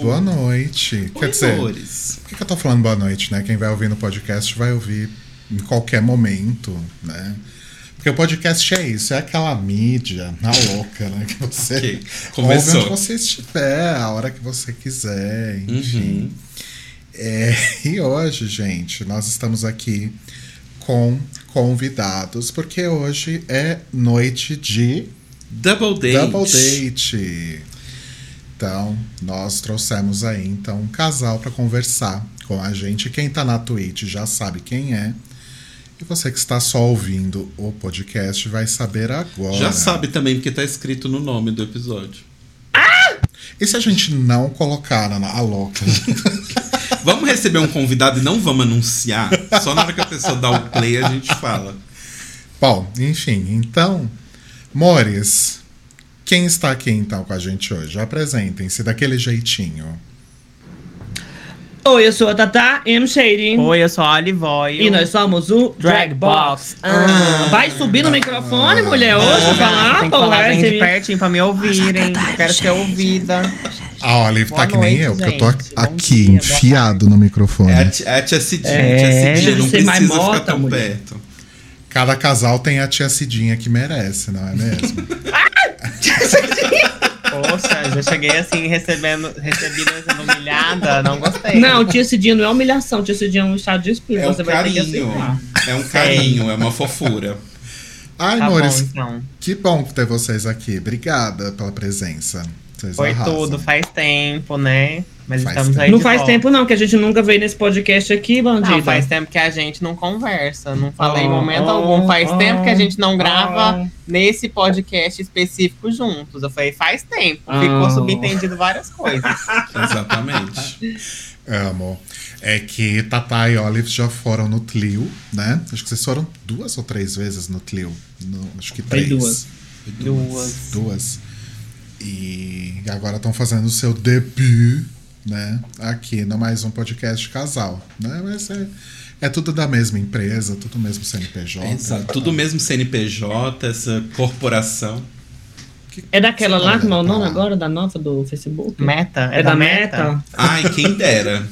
Boa noite. Oi, Quer dizer, por que, eu tô falando boa noite, né? Quem vai ouvir no podcast vai ouvir em qualquer momento, né? Porque o podcast é isso, é aquela mídia na louca, né? Que você Ok, ouve começou. onde você estiver, a hora que você quiser, enfim. Uhum. É, e hoje, gente, nós estamos aqui com convidados, porque hoje é noite de Double date. Double Date. Então, nós trouxemos aí então um casal para conversar com a gente. Quem tá na Twitch já sabe quem é. E você que está só ouvindo o podcast vai saber agora. Já sabe também, porque tá escrito no nome do episódio. E se a gente não colocar na a louca? Vamos receber um convidado e não vamos anunciar. Só na hora que a pessoa dá o play a gente fala. Bom, enfim, então, Mores, quem está aqui então com a gente hoje? Apresentem-se daquele jeitinho. Oi, eu sou a Tata M. Shady. Oi, eu sou a Olivoy. E nós somos o Drag Box. Ah, vai subir no microfone, mulher, hoje pra falar? Tem que falar vai bem ser- de pertinho pra me ouvirem. Eu quero ser ouvida. A Olive tá Boa que nem noite, eu, porque eu tô gente. Bom aqui, dia, enfiado no microfone. É a, é tia Cidinha. É, tia Cidinha deve não precisa ficar tão mulher. perto. Cada casal tem a tia Cidinha que merece, não é mesmo? Poxa, já cheguei assim, recebendo, recebida sendo humilhada. Não gostei. Não, tia Cidinha não é humilhação, tia Cidinha é um estado de espírito. É um você vai ter que carinho. É um carinho, é uma fofura. Ai, Tá amores, bom, então. que bom ter vocês aqui. Obrigada pela presença. Vocês Foi arrasam. tudo, faz tempo, né? Mas Faz estamos tempo. aí Não de faz volta. tempo não, que a gente nunca veio nesse podcast aqui, bandida. Não, faz tempo que a gente não conversa. Não falei em Oh, momento oh, algum. Faz oh, tempo que a gente não grava oh. nesse podcast específico juntos. Eu falei, faz tempo. Oh. Ficou subentendido várias coisas. Exatamente. Amo. É que Tata e Olive já foram no Tlio, né? Acho que vocês foram duas ou três vezes no Tlio. No- acho que Foi três. duas. Duas. Duas. E agora estão fazendo o seu debut, né? Aqui no mais um podcast de casal, né? Mas é, é tudo da mesma empresa, tudo mesmo CNPJ. Exato. Tudo mesmo CNPJ, essa corporação. É daquela lá, como é o nome agora, da nova do Facebook? Meta? É, da, meta? Ai, quem dera.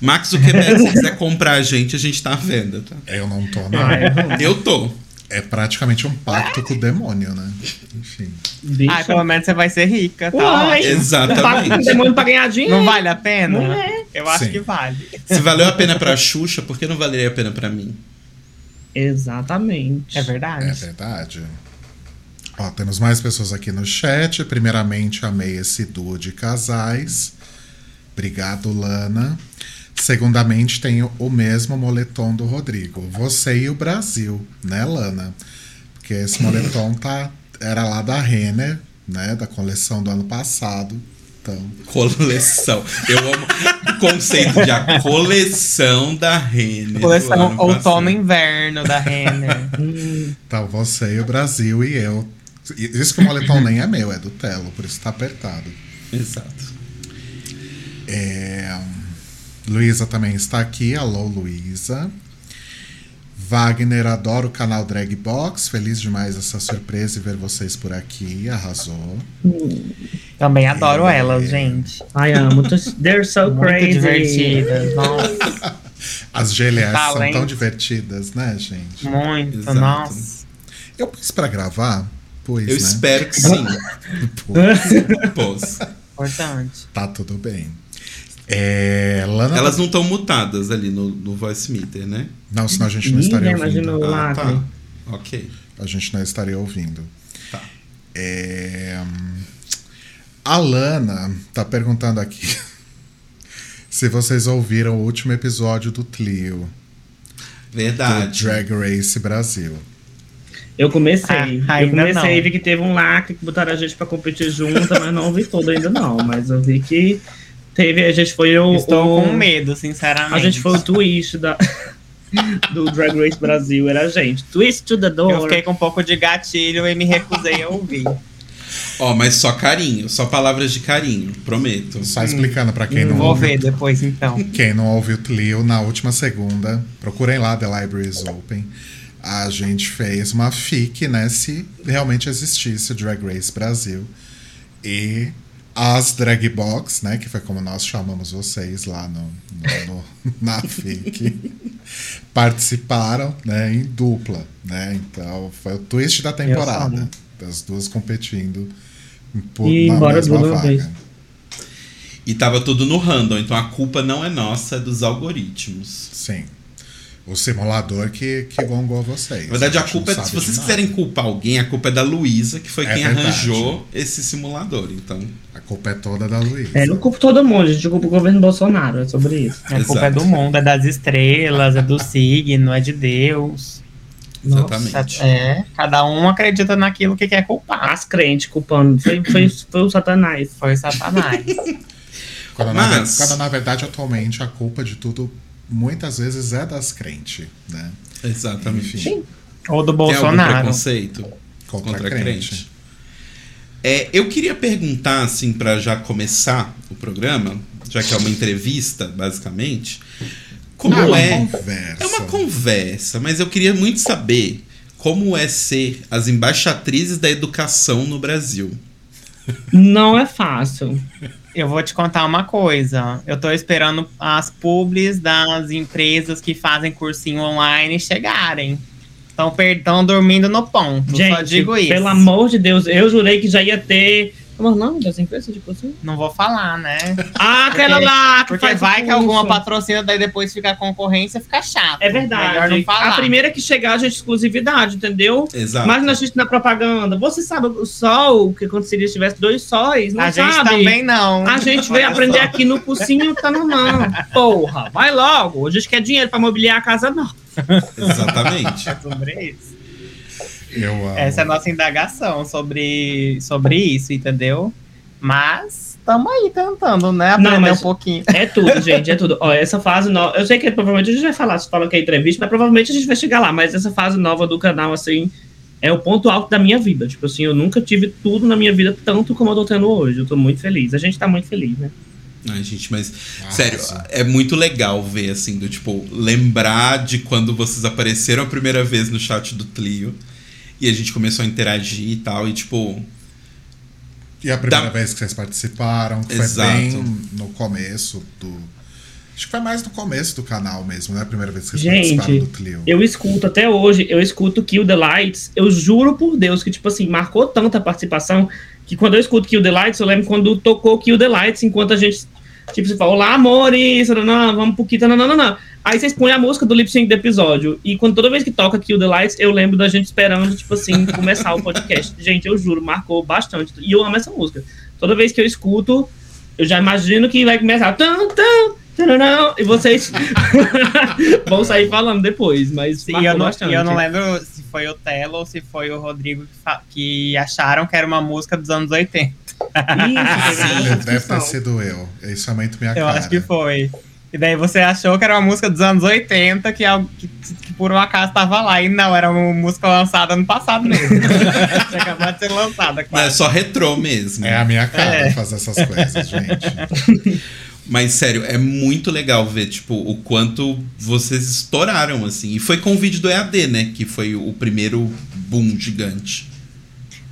Max Zuckerberg, se quiser comprar a gente, a gente tá à venda, tá? Eu não tô, não. Eu tô. É praticamente um pacto com o demônio, né? Enfim. Bicha. Ah, pelo menos você vai ser rica, tá? Uai. Exatamente. Paga um demônio pra ganhar dinheiro. Não vale a pena? Não é. Eu acho Sim. que vale. Se valeu a pena pra Xuxa, por que não valeria a pena pra mim? Exatamente. É É verdade. verdade. Ó, temos mais pessoas aqui no chat. Primeiramente, amei esse duo de casais. Obrigado, Lana. Segundamente, tenho o mesmo moletom do Rodrigo. Você e o Brasil, né, Lana? Porque esse moletom tá, era lá da Renner, né? Da coleção do ano passado. Então, Coleção. Eu amo o conceito de a coleção da Renner. Coleção ano outono e passado. inverno da Renner. Então, você e o Brasil e eu. Isso que o moletom nem é meu, é do Telo, por isso tá apertado. Exato. É, Luísa também está aqui. Alô, Luísa. Wagner adora o canal Drag Box. Feliz demais essa surpresa e ver vocês por aqui. Arrasou. Também adoro É. elas, gente. Ai, amo. They're so Muito crazy. divertidas. Nossa, As GLS são tão divertidas, né, gente? muito. Exato. Nossa. Eu pus pra gravar? Pus, Eu né? espero que sim. Pus. Pôs. Importante. Tá tudo bem. É. Elas não estão mutadas ali no, no voice meter, né? Não, senão a gente não estaria ouvindo. Ah, tá. Ok. A gente não estaria ouvindo. Tá. É, A Lana tá perguntando aqui se vocês ouviram o último episódio do Tlio, do Verdade. Drag Race Brasil. Eu comecei. Ah, eu comecei não. e vi que teve um lacre que botaram a gente pra competir junto, mas não ouvi todo ainda não. Mas eu vi que teve. A gente foi o. Estou o- com medo, sinceramente. A gente foi o twist da, do Drag Race Brasil, era a gente. Twist to the door. Eu fiquei com um pouco de gatilho e me recusei a ouvir. Ó, mas só carinho, só palavras de carinho, prometo. Só explicando pra quem não Vou ouve, ver depois, então. quem não ouviu o Tlio, na última segunda, procurem lá The Library is Open. A gente fez uma FIC, né, se realmente existisse o Drag Race Brasil. E as drag box, né? Que foi como nós chamamos vocês lá no, no- no- na FIC, participaram né, em dupla, né? Então foi o twist da temporada. Das duas competindo por, E na bora mesma vaga. vez. E tava tudo no random, então a culpa não é nossa, é dos algoritmos. Sim. O simulador que, que gongou vocês. Na verdade, a gente culpa é. Se vocês quiserem culpar alguém, a culpa é da Luísa, que foi É quem verdade. arranjou esse simulador. Então, A culpa é toda da Luísa. É, não culpo todo mundo, a gente culpa o governo Bolsonaro, é sobre isso. A culpa é do mundo, é das estrelas, é do signo, é de Deus. exatamente. É, cada um acredita naquilo que quer culpar. As crentes culpando, foi, foi, foi o satanás. Foi Satanás. Quando, na, Mas- ver- quando, na verdade, atualmente, a culpa de tudo muitas vezes é das crentes, né? Exatamente. Enfim, Ou do Tem algum Bolsonaro. preconceito contra, contra, a crente? crente. É, eu queria perguntar, assim, pra já começar o programa, já que é uma entrevista, basicamente, como Ah, uma é. conversa. É uma conversa, mas eu queria muito saber como é ser as embaixatrizes da educação no Brasil. Não é fácil. Eu vou te contar uma coisa. Eu tô esperando as publis das empresas que fazem cursinho online chegarem. Estão dormindo no ponto. só Gente, digo isso. pelo amor de Deus, eu jurei que já ia ter. Como é o nome das empresas de cursinho? Não vou falar, né? Ah, aquela lá que Porque vai que alguma patrocina, daí depois fica a concorrência, fica chato. É Melhor verdade. não falar. A primeira que chegar, a gente exclusividade, entendeu? Exato. Mas a gente na propaganda, você sabe o sol, o que aconteceria se tivesse dois sóis, não A gente sabe? também não. A gente veio aprender só. aqui no cursinho, tá não, não. Porra, vai logo. A gente quer dinheiro pra mobiliar a casa, não. Exatamente. É sobre isso. Eu amo. Essa é a nossa indagação sobre, sobre isso, entendeu? Mas estamos aí tentando, né? Não, Aprender mas- um pouquinho. É tudo, gente, é tudo. Ó, essa fase nova. Eu sei que provavelmente a gente vai falar, se fala que é entrevista, mas provavelmente a gente vai chegar lá. Mas essa fase nova do canal, assim, é o ponto alto da minha vida. Tipo assim, eu nunca tive tudo na minha vida tanto como eu tô tendo hoje. Eu tô muito feliz. A gente tá muito feliz, né? Ai, gente, mas Nossa. sério, é muito legal ver assim, do tipo, lembrar de quando vocês apareceram a primeira vez no chat do Tlio e a gente começou a interagir e tal, e tipo, E a primeira Dá- vez que vocês participaram, que foi Exato. bem no começo do. Acho que foi mais no começo do canal mesmo, né? A primeira vez que vocês Gente, participaram do Clio. Eu escuto até hoje, eu escuto Kill the Lights. Eu juro por Deus que, tipo assim, marcou tanta participação que quando eu escuto Kill the Lights, eu lembro quando tocou Kill the Lights, enquanto a gente, tipo, você fala, olá, amores, não, vamos pro Kita, não, não, não. Aí vocês põem a música do lip sync do episódio. E quando toda vez que toca Kill the Lights, eu lembro da gente esperando, tipo assim, começar o podcast. Gente, eu juro, marcou bastante. E eu amo essa música. Toda vez que eu escuto, eu já imagino que vai começar. Tum, tum, e vocês vão sair falando depois, mas E marcou eu, não, eu não lembro se foi o Telo ou se foi o Rodrigo que, que acharam que era uma música dos anos 80. Isso, teve Deve ter sido eu. Isso é muito minha Eu cara. acho que foi. E daí você achou que era uma música dos anos 80, que, que, que por um acaso tava lá. E não, era uma música lançada ano passado mesmo. Tinha acabado de ser lançada, não, é claro. só retrô mesmo. É a minha cara É. fazer essas coisas, gente. Mas sério, é muito legal ver, tipo, o quanto vocês estouraram, assim. E foi com o vídeo do EAD, né? Que foi o primeiro boom gigante.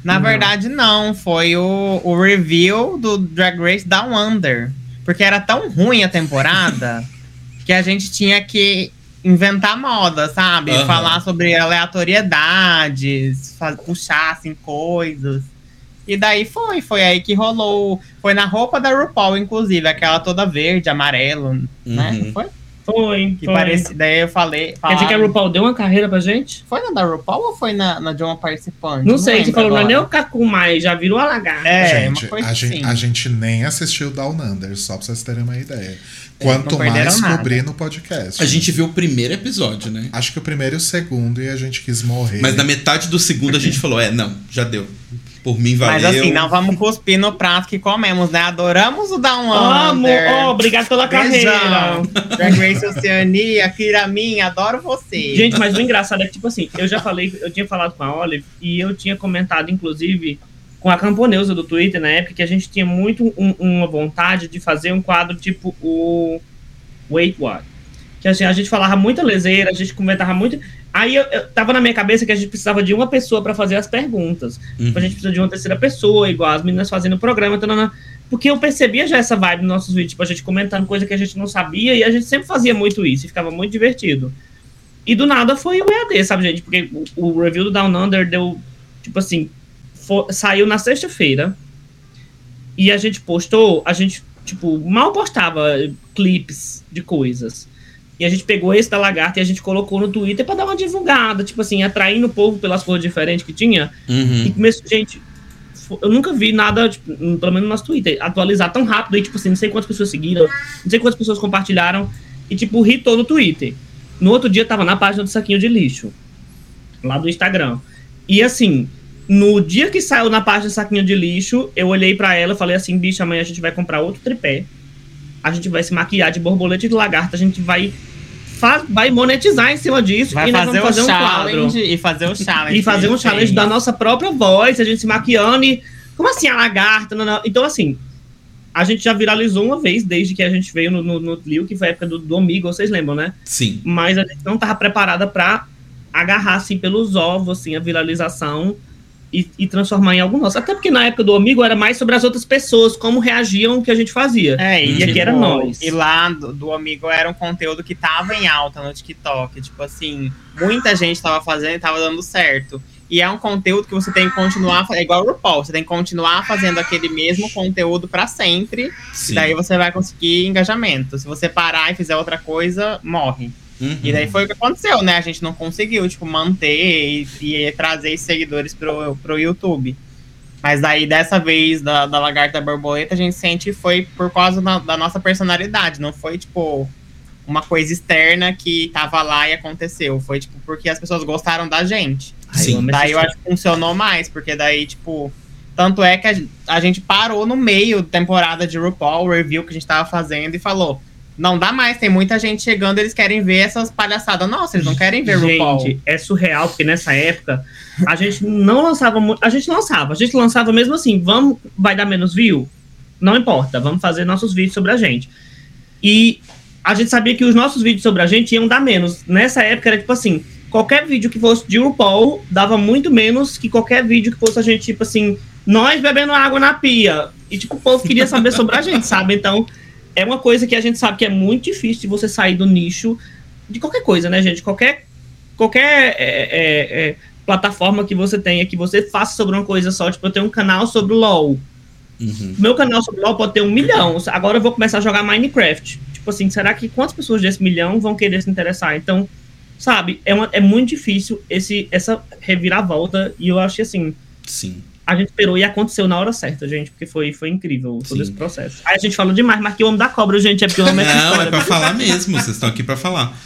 Na verdade, não. Foi o, o review do Drag Race Down Under. Porque era tão ruim a temporada que a gente tinha que inventar moda, sabe? Aham. Falar sobre aleatoriedades, puxar assim coisas. E daí foi, foi aí que rolou. Foi na roupa da RuPaul, inclusive, aquela toda verde, amarelo, né? Uhum. Foi? Foi, Que foi. parecia. Daí eu falei. Quer dizer que a falaram- RuPaul deu uma carreira pra gente? Foi na da RuPaul ou foi na, na de uma participante? Não, sei, você lembro falou, não é nem o Cacu mais, já virou a lagarta. É, gente, uma coisa a, gente, assim. a gente nem assistiu Down Under, só pra vocês terem uma ideia. Quanto não perderam mais cobrir no podcast. A gente viu o primeiro episódio, né? Acho que o primeiro e o segundo, e a gente quis morrer. Mas na metade do segundo a gente falou: é, não, já deu. Por mim valeu. Mas assim, não vamos cuspir no prato que comemos, né? Adoramos o Down Amo, oh, obrigado pela carreira. Drag Race Oceania, Kira Minha, adoro você. Gente, mas o engraçado é que, tipo assim, eu já falei, eu tinha falado com a Olive e eu tinha comentado, inclusive, com a Camponeusa do Twitter na época, que a gente tinha muito um- uma vontade de fazer um quadro tipo o Wait What. Que assim, a gente falava muita leseira, a gente comentava muito. Aí eu, eu- tava na minha cabeça que a gente precisava de uma pessoa para fazer as perguntas. Uhum. A gente precisa de uma terceira pessoa, igual as meninas fazendo o programa. tanana. Porque eu percebia já essa vibe nos nossos vídeos, tipo, a gente comentando coisa que a gente não sabia, e a gente sempre fazia muito isso, e ficava muito divertido. E do nada foi o EAD, sabe, gente? Porque o, o review do Down Under deu, tipo assim, for, saiu na sexta-feira, e a gente postou, a gente, tipo, mal postava clipes de coisas. E a gente pegou esse da lagarta e a gente colocou no Twitter para dar uma divulgada, tipo assim, atraindo o povo pelas cores diferentes que tinha. Uhum. E começou, gente, eu nunca vi nada, tipo, pelo menos no nosso Twitter, atualizar tão rápido. E, tipo assim, não sei quantas pessoas seguiram, não sei quantas pessoas compartilharam. E, tipo, hitou no Twitter. No outro dia tava na página do saquinho de lixo. Lá do Instagram. E assim, no dia que saiu na página do saquinho de lixo, eu olhei para ela e falei assim, bicho, amanhã a gente vai comprar outro tripé. A gente vai se maquiar de borboleta e de lagarta, a gente vai vai monetizar em cima disso vai e nós fazer vamos fazer um challenge quadro. e fazer o challenge. E fazer um challenge da nossa própria voz, a gente se maquiando e. Como assim a lagarta? Não, não. Então, assim, a gente já viralizou uma vez desde que a gente veio no, no, no Tlio, que foi a época do, do Amigo, vocês lembram, né? Sim. Mas a gente não tava preparada pra agarrar, assim, pelos ovos, assim, a viralização e, e transformar em algo nosso. Até porque na época do Amigo era mais sobre as outras pessoas, como reagiam ao que a gente fazia. É, E aqui tipo, era nós. E lá do, do Amigo era um conteúdo que tava em alta no TikTok. Tipo assim, muita gente tava fazendo e tava dando certo. E é um conteúdo que você tem que continuar. É igual o RuPaul, você tem que continuar fazendo aquele mesmo conteúdo pra sempre. Sim. Daí você vai conseguir engajamento. Se você parar e fizer outra coisa, morre. Uhum. E daí foi o que aconteceu, né? A gente não conseguiu, tipo, manter e, e trazer seguidores pro, pro YouTube. Mas daí, dessa vez, da, da Lagarta Borboleta, a gente sente que foi por causa da, da nossa personalidade. Não foi, tipo, uma coisa externa que tava lá e aconteceu. Foi, tipo, porque as pessoas gostaram da gente. Sim. amo Daí eu acho que funcionou mais, porque daí, tipo. Tanto é que a, a gente parou no meio da temporada de RuPaul, o review que a gente tava fazendo, e falou: não dá mais, tem muita gente chegando, eles querem ver essas palhaçadas. Nossa, eles não querem ver RuPaul. Gente, é surreal, porque nessa época a gente não lançava muito. A gente lançava, a gente lançava mesmo assim, vamos, vai dar menos view? Não importa, vamos fazer nossos vídeos sobre a gente. E a gente sabia que os nossos vídeos sobre a gente iam dar menos. Nessa época era tipo assim, qualquer vídeo que fosse de RuPaul dava muito menos que qualquer vídeo que fosse a gente, tipo assim, nós bebendo água na pia. E tipo, o povo queria saber sobre a gente, sabe? Então, é uma coisa que a gente sabe que é muito difícil de você sair do nicho de qualquer coisa, né, gente? Qualquer, qualquer é, é, é, plataforma que você tenha, que você faça sobre uma coisa só. Tipo, eu tenho um canal sobre LOL. Uhum. Meu canal sobre LOL pode ter um milhão. Agora eu vou começar a jogar Minecraft. Tipo assim, será que quantas pessoas desse milhão vão querer se interessar? Então, sabe, é, uma, é muito difícil esse, essa reviravolta. E eu acho que assim, Sim. A gente esperou e aconteceu na hora certa, gente, porque foi, foi incrível todo Sim. esse processo. Aí a gente falou demais, mas que o homem da cobra, gente, é porque amo essa Não, história. é pra falar mesmo, vocês estão aqui pra falar.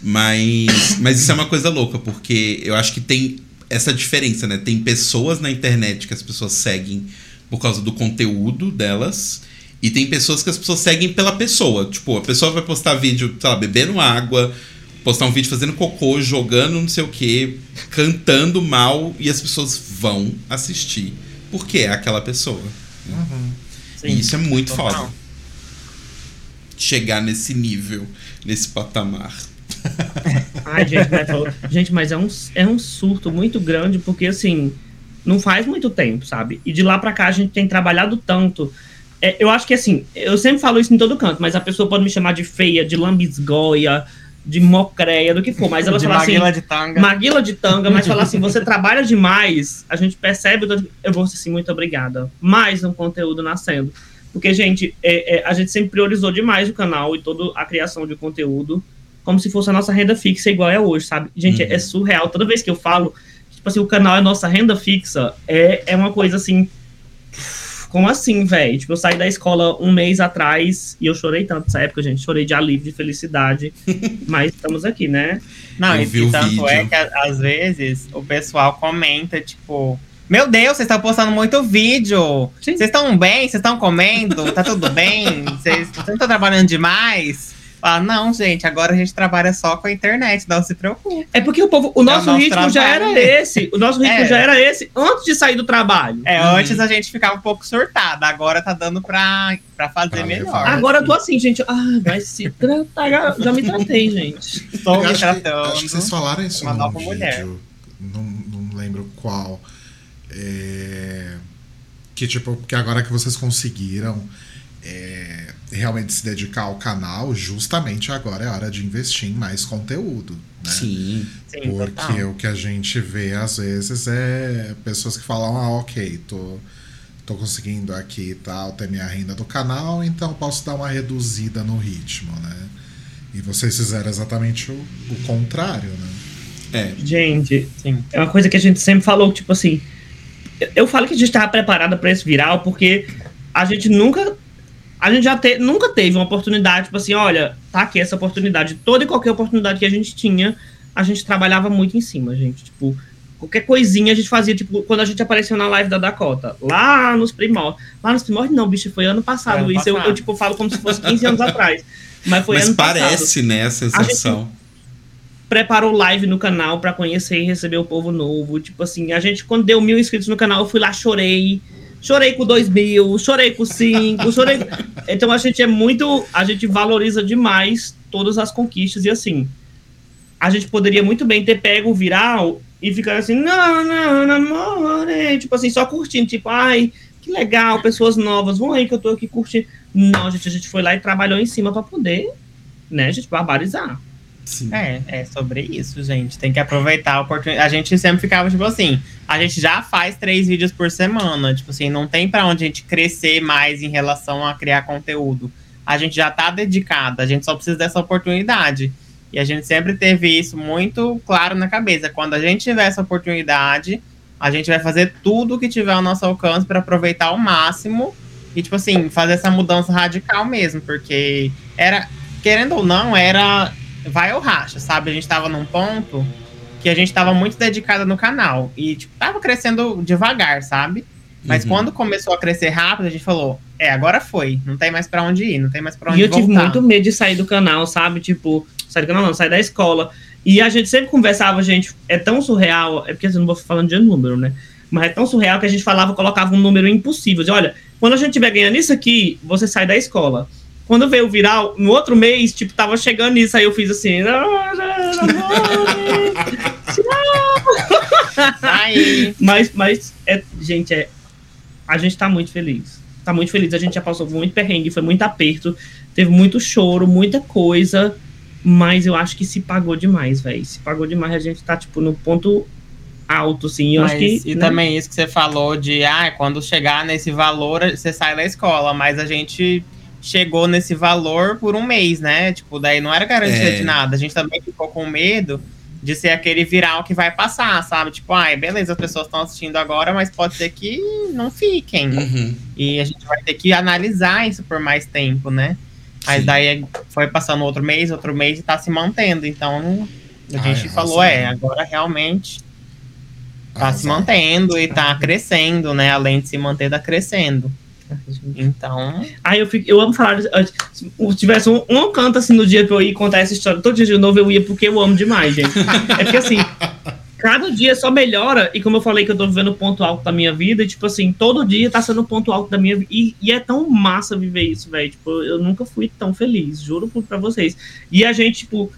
Mas, mas isso é uma coisa louca, porque eu acho que tem essa diferença, né? Tem pessoas na internet que as pessoas seguem por causa do conteúdo delas, e tem pessoas que as pessoas seguem pela pessoa. Tipo, a pessoa vai postar vídeo, sei lá, bebendo água, postar um vídeo fazendo cocô, jogando não sei o que, cantando mal, e as pessoas vão assistir, porque é aquela pessoa. Sim. e isso é muito Total. foda. Chegar nesse nível, nesse patamar. Ai, gente, mas, gente, mas é um, é um surto muito grande, porque assim, não faz muito tempo, sabe? E de lá pra cá a gente tem trabalhado tanto. É, eu acho que assim, eu sempre falo isso em todo canto, mas a pessoa pode me chamar de feia, de lambisgoia, de mocreia, do que for, mas ela de fala assim. Maguila de tanga. Maguila de tanga, mas falar assim, você trabalha demais, a gente percebe, eu vou ser assim, muito obrigada. Mais um conteúdo nascendo. Porque, gente, é- é, a gente sempre priorizou demais o canal e toda a criação de conteúdo, como se fosse a nossa renda fixa igual é hoje, sabe? Gente, Uhum. é surreal. Toda vez que eu falo, tipo assim, o canal é nossa renda fixa, é, é uma coisa assim. Como assim, velho? Tipo, eu saí da escola um mês atrás e eu chorei tanto nessa época, gente. Chorei de alívio, de felicidade. mas estamos aqui, né? Não, Eu e, vi e o tanto vídeo. é que às vezes o pessoal comenta, tipo, meu Deus, vocês estão postando muito vídeo. Vocês estão bem? Vocês estão comendo? Tá tudo bem? Vocês vocês não estão trabalhando demais? Fala, não, gente, agora a gente trabalha só com a internet, não se preocupe. É porque o povo, o nosso nosso ritmo já trabalho. era esse. O nosso ritmo É. já era esse antes de sair do trabalho. É, Uhum. antes a gente ficava um pouco surtada, agora tá dando pra, pra fazer Pra melhor. levar. Agora eu tô assim, gente. Ah, vai se tratar. Já, já me tratei, gente. Estou Eu me acho, que, tratando. acho que vocês falaram isso uma nova vídeo, mulher. Não, não lembro qual. É, Que, tipo, porque agora que vocês conseguiram é, realmente se dedicar ao canal, justamente agora é hora de investir em mais conteúdo. Né? Sim. Sim, Porque total. o que a gente vê às vezes é pessoas que falam, ah, ok, tô, tô conseguindo aqui e tal, ter minha renda do canal, então posso dar uma reduzida no ritmo, né? E vocês fizeram exatamente o, o contrário, né? É. Gente, Sim. é uma coisa que a gente sempre falou, tipo assim. eu- Eu falo que a gente estava preparada para esse viral, porque a gente nunca. A gente já te, nunca teve uma oportunidade, tipo assim, olha, tá aqui essa oportunidade. Toda e qualquer oportunidade que a gente tinha, a gente trabalhava muito em cima, gente. Tipo, qualquer coisinha a gente fazia, tipo, quando a gente apareceu na live da Dakota, lá nos primórdios. Lá nos primórdios, não, bicho, foi ano passado. Ano Isso Eu, passado. eu, tipo, falo como se fosse 15 anos atrás. Mas foi Mas ano passado parece, né, a sensação. preparou live no canal pra conhecer e receber o povo novo. Tipo assim, a gente, quando deu mil inscritos no canal, eu fui lá, chorei. Chorei com dois mil, chorei com cinco, chorei. Então a gente é muito. A gente valoriza demais todas as conquistas. E assim, a gente poderia muito bem ter pego o viral e ficar assim, não, não, namore. Tipo assim, só curtindo, tipo, ai, que legal, pessoas novas, vão aí que eu tô aqui curtindo. Não, gente, a gente foi lá e trabalhou em cima pra poder, né, gente, barbarizar. Sim. É, é sobre isso, gente. Tem que aproveitar a oportunidade. A gente sempre ficava, tipo assim, a gente já faz três vídeos por semana. Tipo assim, não tem pra onde a gente crescer mais em relação a criar conteúdo. A gente já tá dedicado, a gente só precisa dessa oportunidade. E a gente sempre teve isso muito claro na cabeça. Quando a gente tiver essa oportunidade, a gente vai fazer tudo que tiver ao nosso alcance para aproveitar ao máximo e, tipo assim, fazer essa mudança radical mesmo. Porque era, querendo ou não, era vai ou racha, sabe? A gente tava num ponto que a gente tava muito dedicada no canal. E, tipo, tava crescendo devagar, sabe? Mas Uhum. quando começou a crescer rápido, a gente falou: é, agora foi. Não tem mais pra onde ir, não tem mais pra onde E eu tive voltar. muito medo de sair do canal, sabe? Tipo, sair do canal não, sair da escola. E a gente sempre conversava, gente, é tão surreal, é porque eu não vou falando de número, né? Mas é tão surreal que a gente falava, colocava um número impossível. Dizia, olha, quando a gente estiver ganhando isso aqui, você sai da escola. Quando veio o viral, no outro mês, tipo, tava chegando isso, aí eu fiz assim. Mas, mas é, gente, é, a gente tá muito feliz. Tá muito feliz. A gente já passou muito perrengue, foi muito aperto, teve muito choro, muita coisa. Mas eu acho que se pagou demais, velho. Se pagou demais, a gente tá, tipo, no ponto alto, assim. Eu mas, acho que. e né? também isso que você falou de, ah, quando chegar nesse valor, você sai da escola. Mas a gente chegou nesse valor por um mês, né? Tipo, daí não era garantia É. de nada. A gente também ficou com medo de ser aquele viral que vai passar, sabe? Tipo, ai, beleza, as pessoas estão assistindo agora, mas pode ser que não fiquem. Uhum. E a gente vai ter que analisar isso por mais tempo, né? Mas Sim. daí foi passando outro mês, outro mês e tá se mantendo. Então a Ah, gente é, falou, é, agora realmente tá se mantendo e tá crescendo, né? Além de se manter, tá crescendo. Então, Aí eu, fico, eu amo falar. eh, Se tivesse um, um canto assim no dia pra eu ir contar essa história todo dia de novo, eu ia porque eu amo demais, gente. É porque assim, cada dia só melhora. E como eu falei que eu tô vivendo o ponto alto da minha vida, e, tipo assim, todo dia tá sendo o ponto alto da minha vida. E, e é tão massa viver isso, velho. Tipo, eu nunca fui tão feliz, juro pra vocês. E a gente, tipo.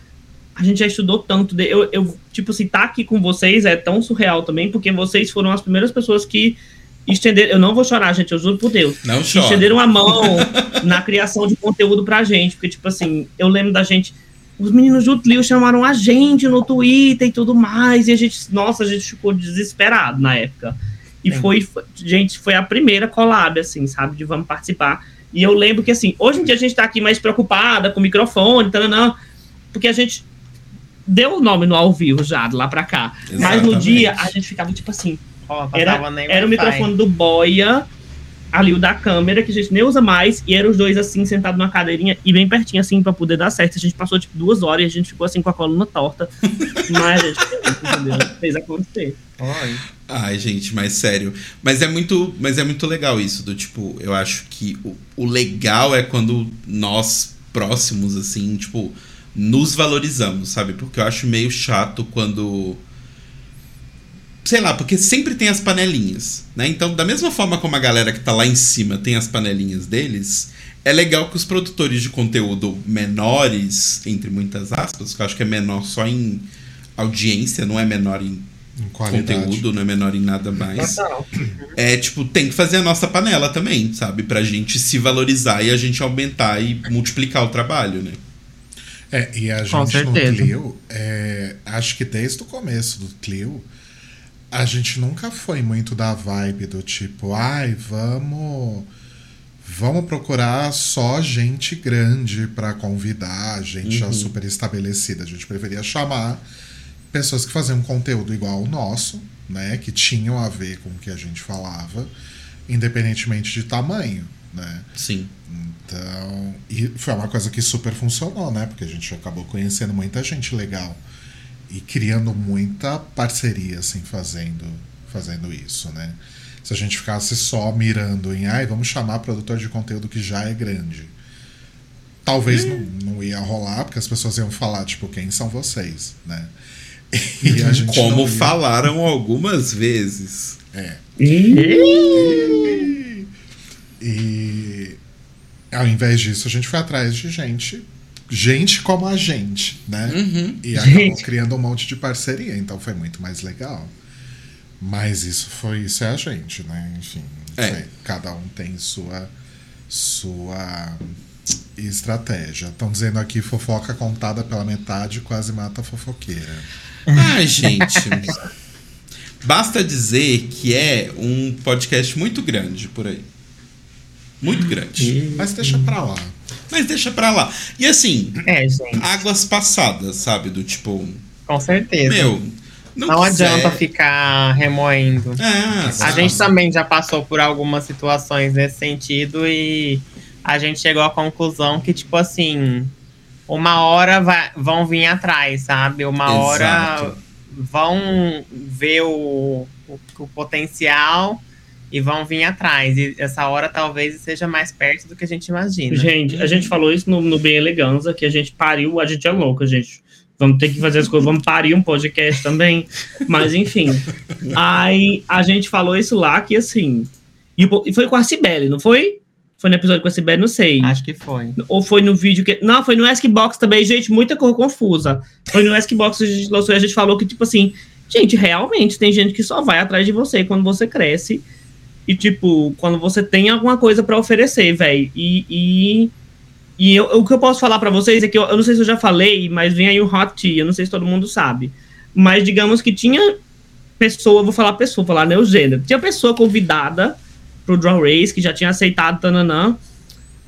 A gente já estudou tanto. de- Eu, eu, tipo, assim, tá aqui com vocês é tão surreal também, porque vocês foram as primeiras pessoas que estenderam. Eu não vou chorar, gente, eu juro por Deus Não chora. estenderam a mão na criação de conteúdo pra gente. Porque, tipo assim, eu lembro da gente. Os meninos do Tlio chamaram a gente no Twitter e tudo mais. E a gente, nossa, a gente ficou desesperado na época. E Sim. foi, foi- gente, foi a primeira collab, assim, sabe? De vamos participar. E eu lembro que, assim, hoje em dia a gente tá aqui mais preocupada com o microfone, tananã, porque a gente deu o nome no ao vivo já, de lá pra cá. Mas no Exatamente. dia a gente ficava, tipo assim, Era- era o microfone do Boia, ali o da câmera, que a gente nem usa mais, e eram os dois assim, sentados numa cadeirinha e bem pertinho, assim, pra poder dar certo. A gente passou, tipo, duas horas e a gente ficou assim com a coluna torta. Mas a gente fez, entendeu? Fez acontecer. Oi. Ai, gente, mas sério. Mas é muito, mas é muito legal isso do tipo, eu acho que o, o legal é quando nós próximos assim, tipo, nos valorizamos, sabe? Porque eu acho meio chato quando sei lá, porque sempre tem as panelinhas, né? Então, da mesma forma como a galera que tá lá em cima tem as panelinhas deles, é legal que os produtores de conteúdo menores, entre muitas aspas, que eu acho que é menor só em audiência, não é menor em qualidade. conteúdo, não é menor em nada mais. É tipo, tem que fazer a nossa panela também, sabe? Pra gente se valorizar e a gente aumentar e multiplicar o trabalho, né? É, e a gente no. Clio, é, acho que desde o começo do Clio, a gente nunca foi muito da vibe do tipo, ai, vamos. Vamos procurar só gente grande pra convidar, gente já Uhum. super estabelecida. A gente preferia chamar pessoas que faziam conteúdo igual ao nosso, né? Que tinham a ver com o que a gente falava, independentemente de tamanho, né? Sim. Então, e foi uma coisa que super funcionou, né? Porque a gente acabou conhecendo muita gente legal e criando muita parceria, assim, fazendo, fazendo isso, né? Se a gente ficasse só mirando em, ai, vamos chamar produtor de conteúdo que já é grande. Talvez não, não ia rolar, porque as pessoas iam falar, tipo, quem são vocês, né? E a gente Como ia- falaram algumas vezes. É. E ao invés disso, a gente foi atrás de gente, gente como a gente, né? Uhum. E acabou Gente. criando um monte de parceria, então foi muito mais legal. Mas isso foi isso é a gente, né? Enfim, É. sei, cada um tem sua sua estratégia. Estão dizendo aqui fofoca contada pela metade quase mata a fofoqueira. Ai, gente. Basta dizer que é um podcast muito grande por aí. Muito grande. Mas deixa pra lá. Mas deixa pra lá. E assim, É, águas passadas, sabe? Do tipo, com certeza. meu, não, não adianta ficar remoendo. É, A sabe? gente também já passou por algumas situações nesse sentido e a gente chegou à conclusão que, tipo assim, uma hora vai- vão vir atrás, sabe? Uma hora Exato. vão ver o, o, o potencial e vão vir atrás. E essa hora talvez seja mais perto do que a gente imagina. Gente, a gente falou isso no, no Bem Eleganza, que a gente pariu, a gente é louca, gente. Vamos ter que fazer as coisas, vamos parir um podcast também. Mas enfim. Aí a gente falou isso lá, que assim. E, e foi com a Cibele, não foi? Foi no episódio com a Cibele, não sei. Acho que foi. Ou foi no vídeo que. Não, foi no Askbox também, gente, muita cor confusa. Foi no Askbox que a gente lançou e a gente falou que, tipo assim, gente, realmente tem gente que só vai atrás de você quando você cresce. E, tipo, quando você tem alguma coisa pra oferecer, velho. E. E, e eu- o que eu posso falar pra vocês é que eu, eu não sei se eu já falei, mas vem aí o Hot Tea, eu não sei se todo mundo sabe. Mas digamos que tinha pessoa, vou falar pessoa, vou falar neogênero. Tinha pessoa convidada pro Draw Race que já tinha aceitado Tananã.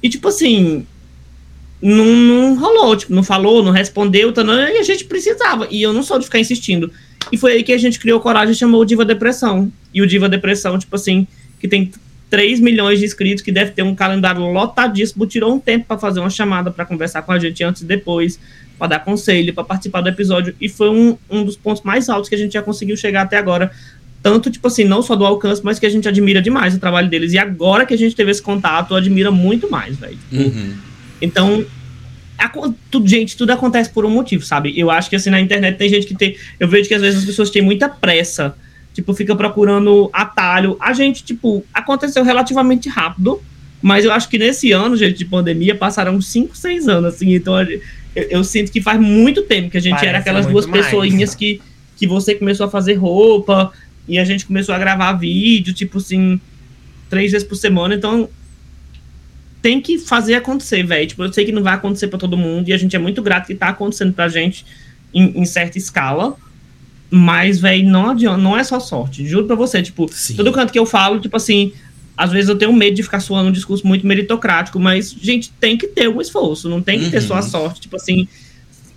E, tipo assim, não, não rolou, tipo, não falou, não respondeu, tananã, e a gente precisava. E eu não sou de ficar insistindo. E foi aí que a gente criou coragem e chamou o Diva Depressão. E o Diva Depressão, tipo assim, que tem 3 milhões de inscritos, que deve ter um calendário lotadíssimo, tirou um tempo para fazer uma chamada para conversar com a gente antes e depois, para dar conselho, para participar do episódio. E foi um, um dos pontos mais altos que a gente já conseguiu chegar até agora. Tanto, tipo assim, não só do alcance, mas que a gente admira demais o trabalho deles. E agora que a gente teve esse contato, admira muito mais, velho. Uhum. então, tudo, gente, tudo acontece por um motivo, sabe? Eu acho que assim na internet tem gente que tem. Eu vejo que às vezes as pessoas têm muita pressa, tipo, fica procurando atalho. A gente, tipo, aconteceu relativamente rápido, mas eu acho que nesse ano, gente, de pandemia, passaram 5, 6 anos, assim, então eu, eu sinto que faz muito tempo que a gente Parece era aquelas duas mais. pessoinhas que, que você começou a fazer roupa e a gente começou a gravar vídeo, tipo assim, três vezes por semana, então tem que fazer acontecer, velho. Tipo, eu sei que não vai acontecer pra todo mundo e a gente é muito grato que tá acontecendo pra gente em, em certa escala. Mas, velho, não adianta, não é só sorte. Juro pra você, tipo, Sim. todo canto que eu falo, tipo assim, às vezes eu tenho medo de ficar suando um discurso muito meritocrático, mas, gente, tem que ter um esforço, não tem que ter Uhum. só a sorte. Tipo assim,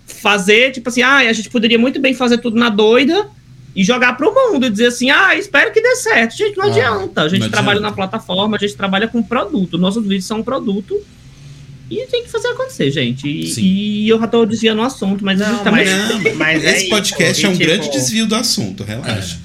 fazer, tipo assim, ah, a gente poderia muito bem fazer tudo na doida e jogar pro mundo e dizer assim, ah, espero que dê certo. Gente, não Ah, adianta. A gente trabalha adianta. na plataforma, a gente trabalha com produto. Nossos vídeos são um produto e tem que fazer acontecer, gente. E, e eu já tô desviando o assunto, mas Não, justamente. mas- mas é Esse podcast isso, é um tipo, grande desvio do assunto, relaxa.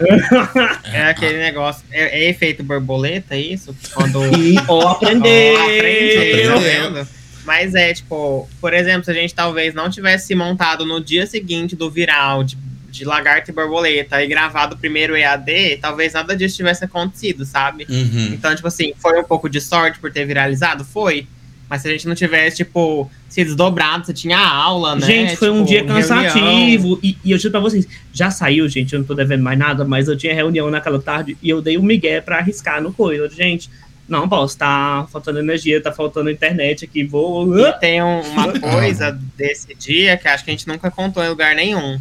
É aquele negócio. É, é efeito borboleta, é isso? Quando. E, ó, aprendeu! Ó, aprendeu, tá? Mas é, tipo, por exemplo, se a gente talvez não tivesse se montado no dia seguinte do viral de, de lagarto e borboleta e gravado o primeiro EAD, talvez nada disso tivesse acontecido, sabe? Uhum. Então, tipo assim, foi um pouco de sorte por ter viralizado? Foi. Mas se a gente não tivesse, tipo, se desdobrado, você tinha aula, né? Gente, foi um Tipo, dia reunião. cansativo. E, e eu juro pra vocês, já saiu, gente, eu não tô devendo mais nada, mas eu tinha reunião naquela tarde e eu dei um migué pra arriscar no coisa. Gente, não posso, tá faltando energia, tá faltando internet aqui, vou. E tem um- uma coisa desse dia que acho que a gente nunca contou em lugar nenhum.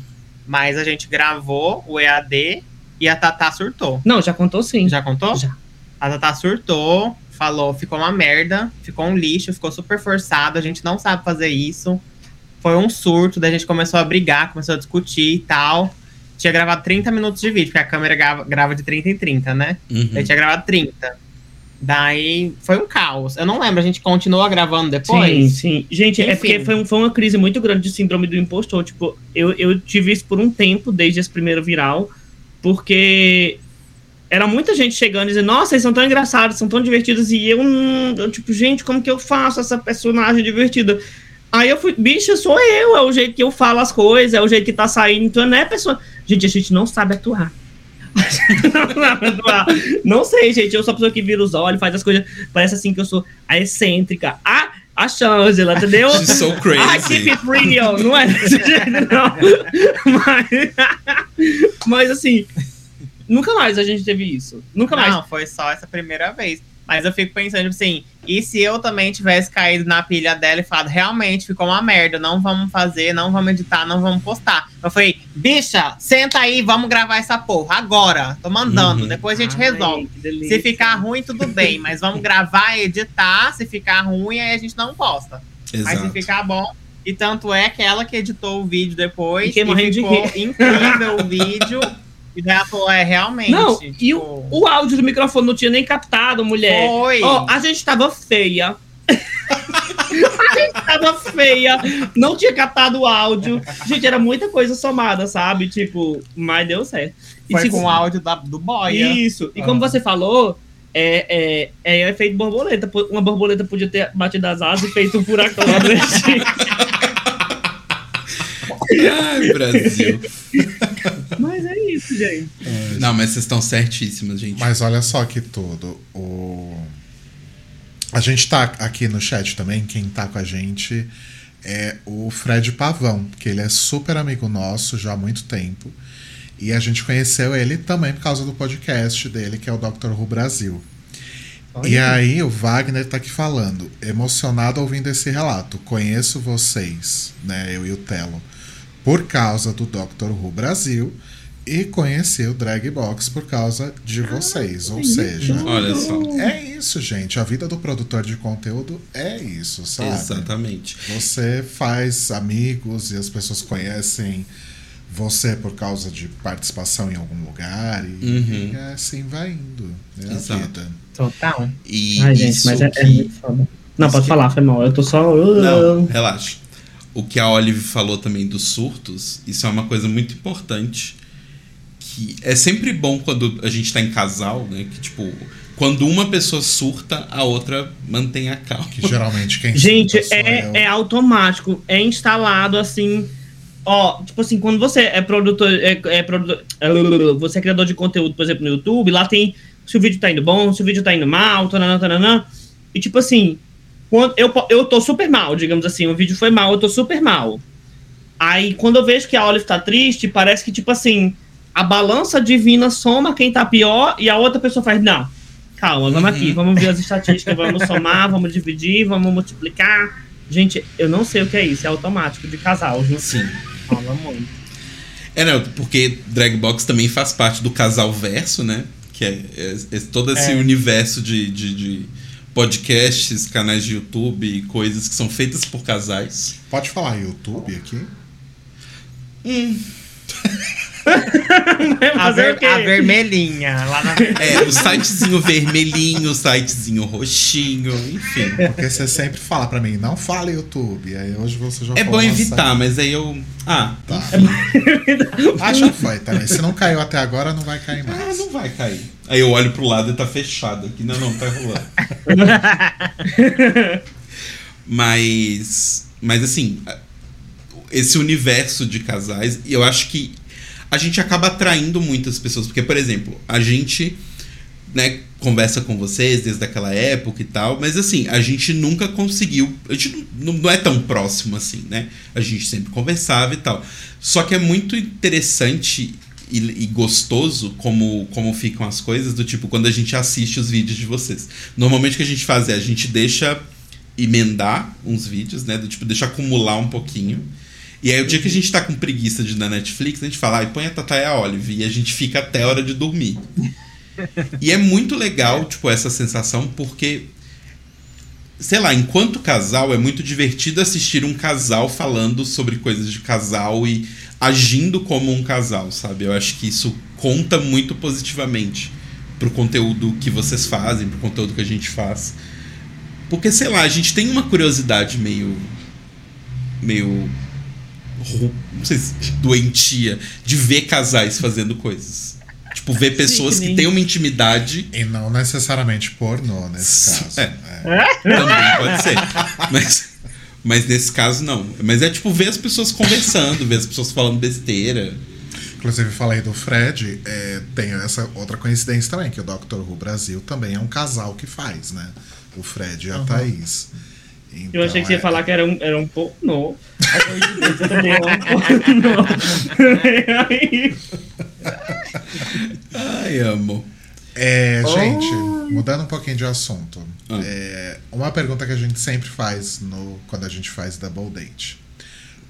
Mas a gente gravou o EAD e a Tatá surtou. Não, já contou sim. Já contou? Já. A Tatá surtou, falou, ficou uma merda, ficou um lixo, ficou super forçado, a gente não sabe fazer isso. Foi um surto, daí a gente começou a brigar, começou a discutir e tal. Tinha gravado 30 minutos de vídeo, porque a câmera grava, grava de 30 em 30, né? Uhum. Daí tinha gravado 30. Daí foi um caos. Eu não lembro, a gente continuou gravando depois. Sim, sim. Gente, é Enfim. porque foi, um- foi uma crise muito grande de síndrome do impostor. Tipo, eu, eu tive isso por um tempo, desde esse primeiro viral, porque era muita gente chegando e dizendo, nossa, eles são tão engraçados, são tão divertidos, e eu, não- eu, tipo, gente, como que eu faço essa personagem divertida? Aí eu fui, bicha, sou eu, é o jeito que eu falo as coisas, é o jeito que tá saindo, então não é pessoa. Gente, a gente não sabe atuar. não sabe atuar. Não sei, gente. Eu sou a pessoa que vira os olhos, faz as coisas. Parece assim que eu sou a excêntrica. A, a Shangela, entendeu? She's so I crazy. keep it real. Não é desse jeito, não. Mas, mas assim, nunca mais a gente teve isso. Nunca mais. Não, foi só essa primeira vez. Mas eu fico pensando, tipo assim, e se eu também tivesse caído na pilha dela e falado, realmente ficou uma merda, não vamos fazer, não vamos editar, não vamos postar. Eu falei, bicha, senta aí, vamos gravar essa porra, agora. Tô mandando, Uhum. depois a gente Ai, resolve. que. Se ficar ruim, tudo bem, mas vamos gravar, editar. Se ficar ruim, aí a gente não posta. Mas se Exato. ficar bom. E tanto é que ela que editou o vídeo depois. Fiquei morrendo de ficou rir. incrível o vídeo. E falou, é realmente. Não, tipo, e o, o áudio do microfone não tinha nem captado, mulher. Foi. Ó, a gente tava feia. a gente tava feia. Não tinha captado o áudio. Gente, era muita coisa somada, sabe? Tipo, mas deu certo. E Foi tipo, com o áudio da, do Boia. Isso. E como Ah. você falou, é, é, é efeito borboleta. Uma borboleta podia ter batido as asas e feito um furacão lá dentro. Ai, Brasil. Mas é isso, gente. Não, mas vocês estão certíssimas, gente. Mas olha só que tudo. O... A gente tá aqui no chat também, quem tá com a gente é o Fred Pavão, que ele é super amigo nosso já há muito tempo. E a gente conheceu ele também por causa do podcast dele, que é o Dr. Who Brasil. E aí o Wagner tá aqui falando, emocionado ouvindo esse relato. Conheço vocês, né, eu e o Telo, por causa do Dr. Who Brasil e conheci o Drag Box por causa de vocês. Ou seja, Olha só. é isso, gente. A vida do produtor de conteúdo é isso, sabe? Exatamente. Você faz amigos e as pessoas conhecem você por causa de participação em algum lugar e, Uhum. e assim vai indo. É a Exato. vida. Total. E Ai, gente, mas é, é que... muito foda. Não, isso pode que- falar, foi mal. Eu tô só. Não, relaxa. O que a Olive falou também dos surtos, isso é uma coisa muito importante. Que é sempre bom quando a gente tá em casal, né? Que, tipo, quando uma pessoa surta, a outra mantém a calma. Que geralmente quem Gente, eu. é, é automático, é instalado assim. Ó, tipo assim, quando você é produtor, é, é produtor, você é criador de conteúdo, por exemplo, no YouTube, lá tem se o vídeo tá indo bom, se o vídeo tá indo mal, tananã, tananã. E tipo assim, quando eu, eu tô super mal, digamos assim, o vídeo foi mal, eu tô super mal. Aí quando eu vejo que a Olive tá triste, parece que, tipo assim, a balança divina soma quem tá pior e a outra pessoa faz, não, calma, vamos Uhum. aqui, vamos ver as estatísticas, vamos somar, vamos dividir, vamos multiplicar. Gente, eu não sei o que é isso, é automático de casal, viu? Sim. Fala muito. É, não, porque Dragbox também faz parte do casal verso, né? Que é, é- é todo esse É. universo de, de, de podcasts, canais de YouTube e coisas que são feitas por casais. Pode falar YouTube aqui? A, ver- o quê? a vermelhinha lá na É, o sitezinho vermelhinho, o sitezinho roxinho, enfim. Porque você sempre fala pra mim, não fale YouTube. Aí hoje você já É bom evitar, mas aí eu. Ah, Tá. Ah, já foi também. Se não caiu até agora, não vai cair ah, mais. não vai cair. Aí eu olho pro lado e tá fechado aqui. Não, não, tá rolando. mas. Mas assim, esse universo de casais, eu acho que a gente acaba atraindo muitas pessoas. Porque, por exemplo, a gente. Né, conversa com vocês desde aquela época e tal, mas assim, a gente nunca conseguiu, a gente não, não é tão próximo assim, né? A gente sempre conversava e tal. Só que é muito interessante e, e, gostoso como, como ficam as coisas, do tipo, quando a gente assiste os vídeos de vocês. Normalmente o que a gente faz é a gente deixa emendar uns vídeos, né? Do tipo, deixa acumular um pouquinho. E aí o dia que a gente tá com preguiça de ir na Netflix, a gente fala, ai, põe a Tata e a Olive, e a gente fica até a hora de dormir. e é muito legal, tipo, essa sensação, porque sei lá, enquanto casal, é muito divertido assistir um casal falando sobre coisas de casal e agindo como um casal, sabe? Eu acho que isso conta muito positivamente pro conteúdo que vocês fazem, pro conteúdo que a gente faz. Porque, sei lá, a gente tem uma curiosidade meio. meio. Não sei se doentia de ver casais fazendo coisas. Tipo, ver pessoas Sim, que, que têm uma intimidade. E não necessariamente pornô nesse caso. É. é. Também pode ser. Mas, mas nesse caso, não. Mas é tipo ver as pessoas conversando, ver as pessoas falando besteira. Inclusive, falei do Fred, é, tem essa outra coincidência também, que o Dr. Who Brasil também é um casal que faz, né? O Fred e a uhum. Thaís. Então, eu achei que você ia é... falar que era um, era um pornô. também um pornô. Ai, amo. É, gente, mudando um pouquinho de assunto. Ah. É, uma pergunta que a gente sempre faz no, quando a gente faz Double Date.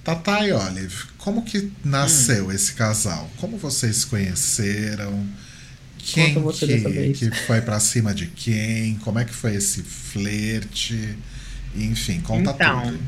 Tata e Olive, como que nasceu hum. esse casal? Como vocês se conheceram? Quem que, que foi pra cima de quem? Como é que foi esse flerte? Enfim, conta então, tudo.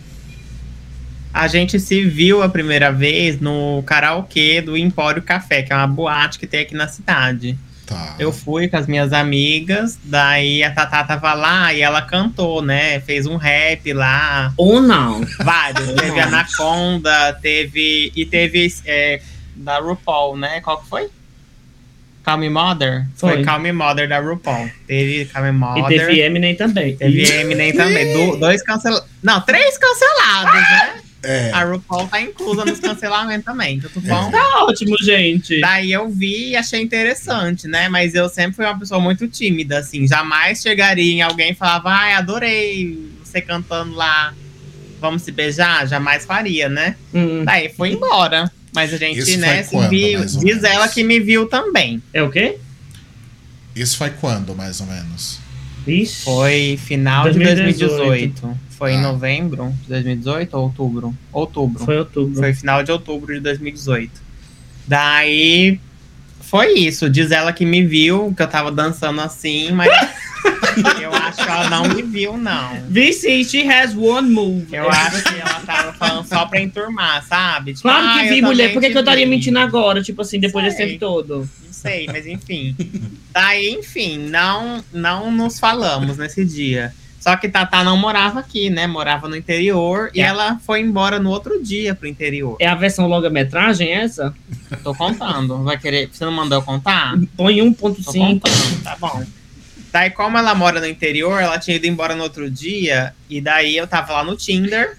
A gente se viu a primeira vez no karaokê do Empório Café, que é uma boate que tem aqui na cidade. Tá. Eu fui com as minhas amigas, daí a Tatá tava lá e ela cantou, né? Fez um rap lá. Ou não. Vários. Ou teve não. Anaconda, teve. E teve é, da RuPaul, né? Qual que foi? Calm Me Mother? Foi. foi Me Mother da RuPaul. Teve Calm Me Mother. E teve Eminem também. Teve Eminem também. Do, dois cancelados. Não, três cancelados, né? É. A RuPaul tá inclusa nos cancelamentos também, tudo bom? Tá ótimo, gente. Daí eu vi e achei interessante, né? Mas eu sempre fui uma pessoa muito tímida, assim. Jamais chegaria em alguém e falava, ai, adorei você cantando lá, vamos se beijar? Jamais faria, né? Hum. Daí foi embora. Mas a gente, Isso né, se viu. Diz ela que me viu também. É o quê? Isso foi quando, mais ou menos? Ixi. Foi final 2018. de 2018. Foi ah. em novembro de 2018 ou outubro? Outubro. Foi outubro. Foi final de outubro de 2018. Daí foi isso. Diz ela que me viu, que eu tava dançando assim, mas eu acho que ela não me viu, não. Is, she has one move. Eu acho que ela tava falando só pra enturmar, sabe? Tipo, claro que ah, vi, mulher. Por que, que eu estaria mentindo agora? Tipo assim, depois desse tempo todo. Não sei, mas enfim. Daí, enfim, não, não nos falamos nesse dia. Só que Tatá não morava aqui, né? Morava no interior é. e ela foi embora no outro dia pro interior. É a versão longa-metragem essa? Tô contando. Vai querer. Você não mandou eu contar? Põe 1.5. Tá bom. Daí, como ela mora no interior, ela tinha ido embora no outro dia. E daí eu tava lá no Tinder.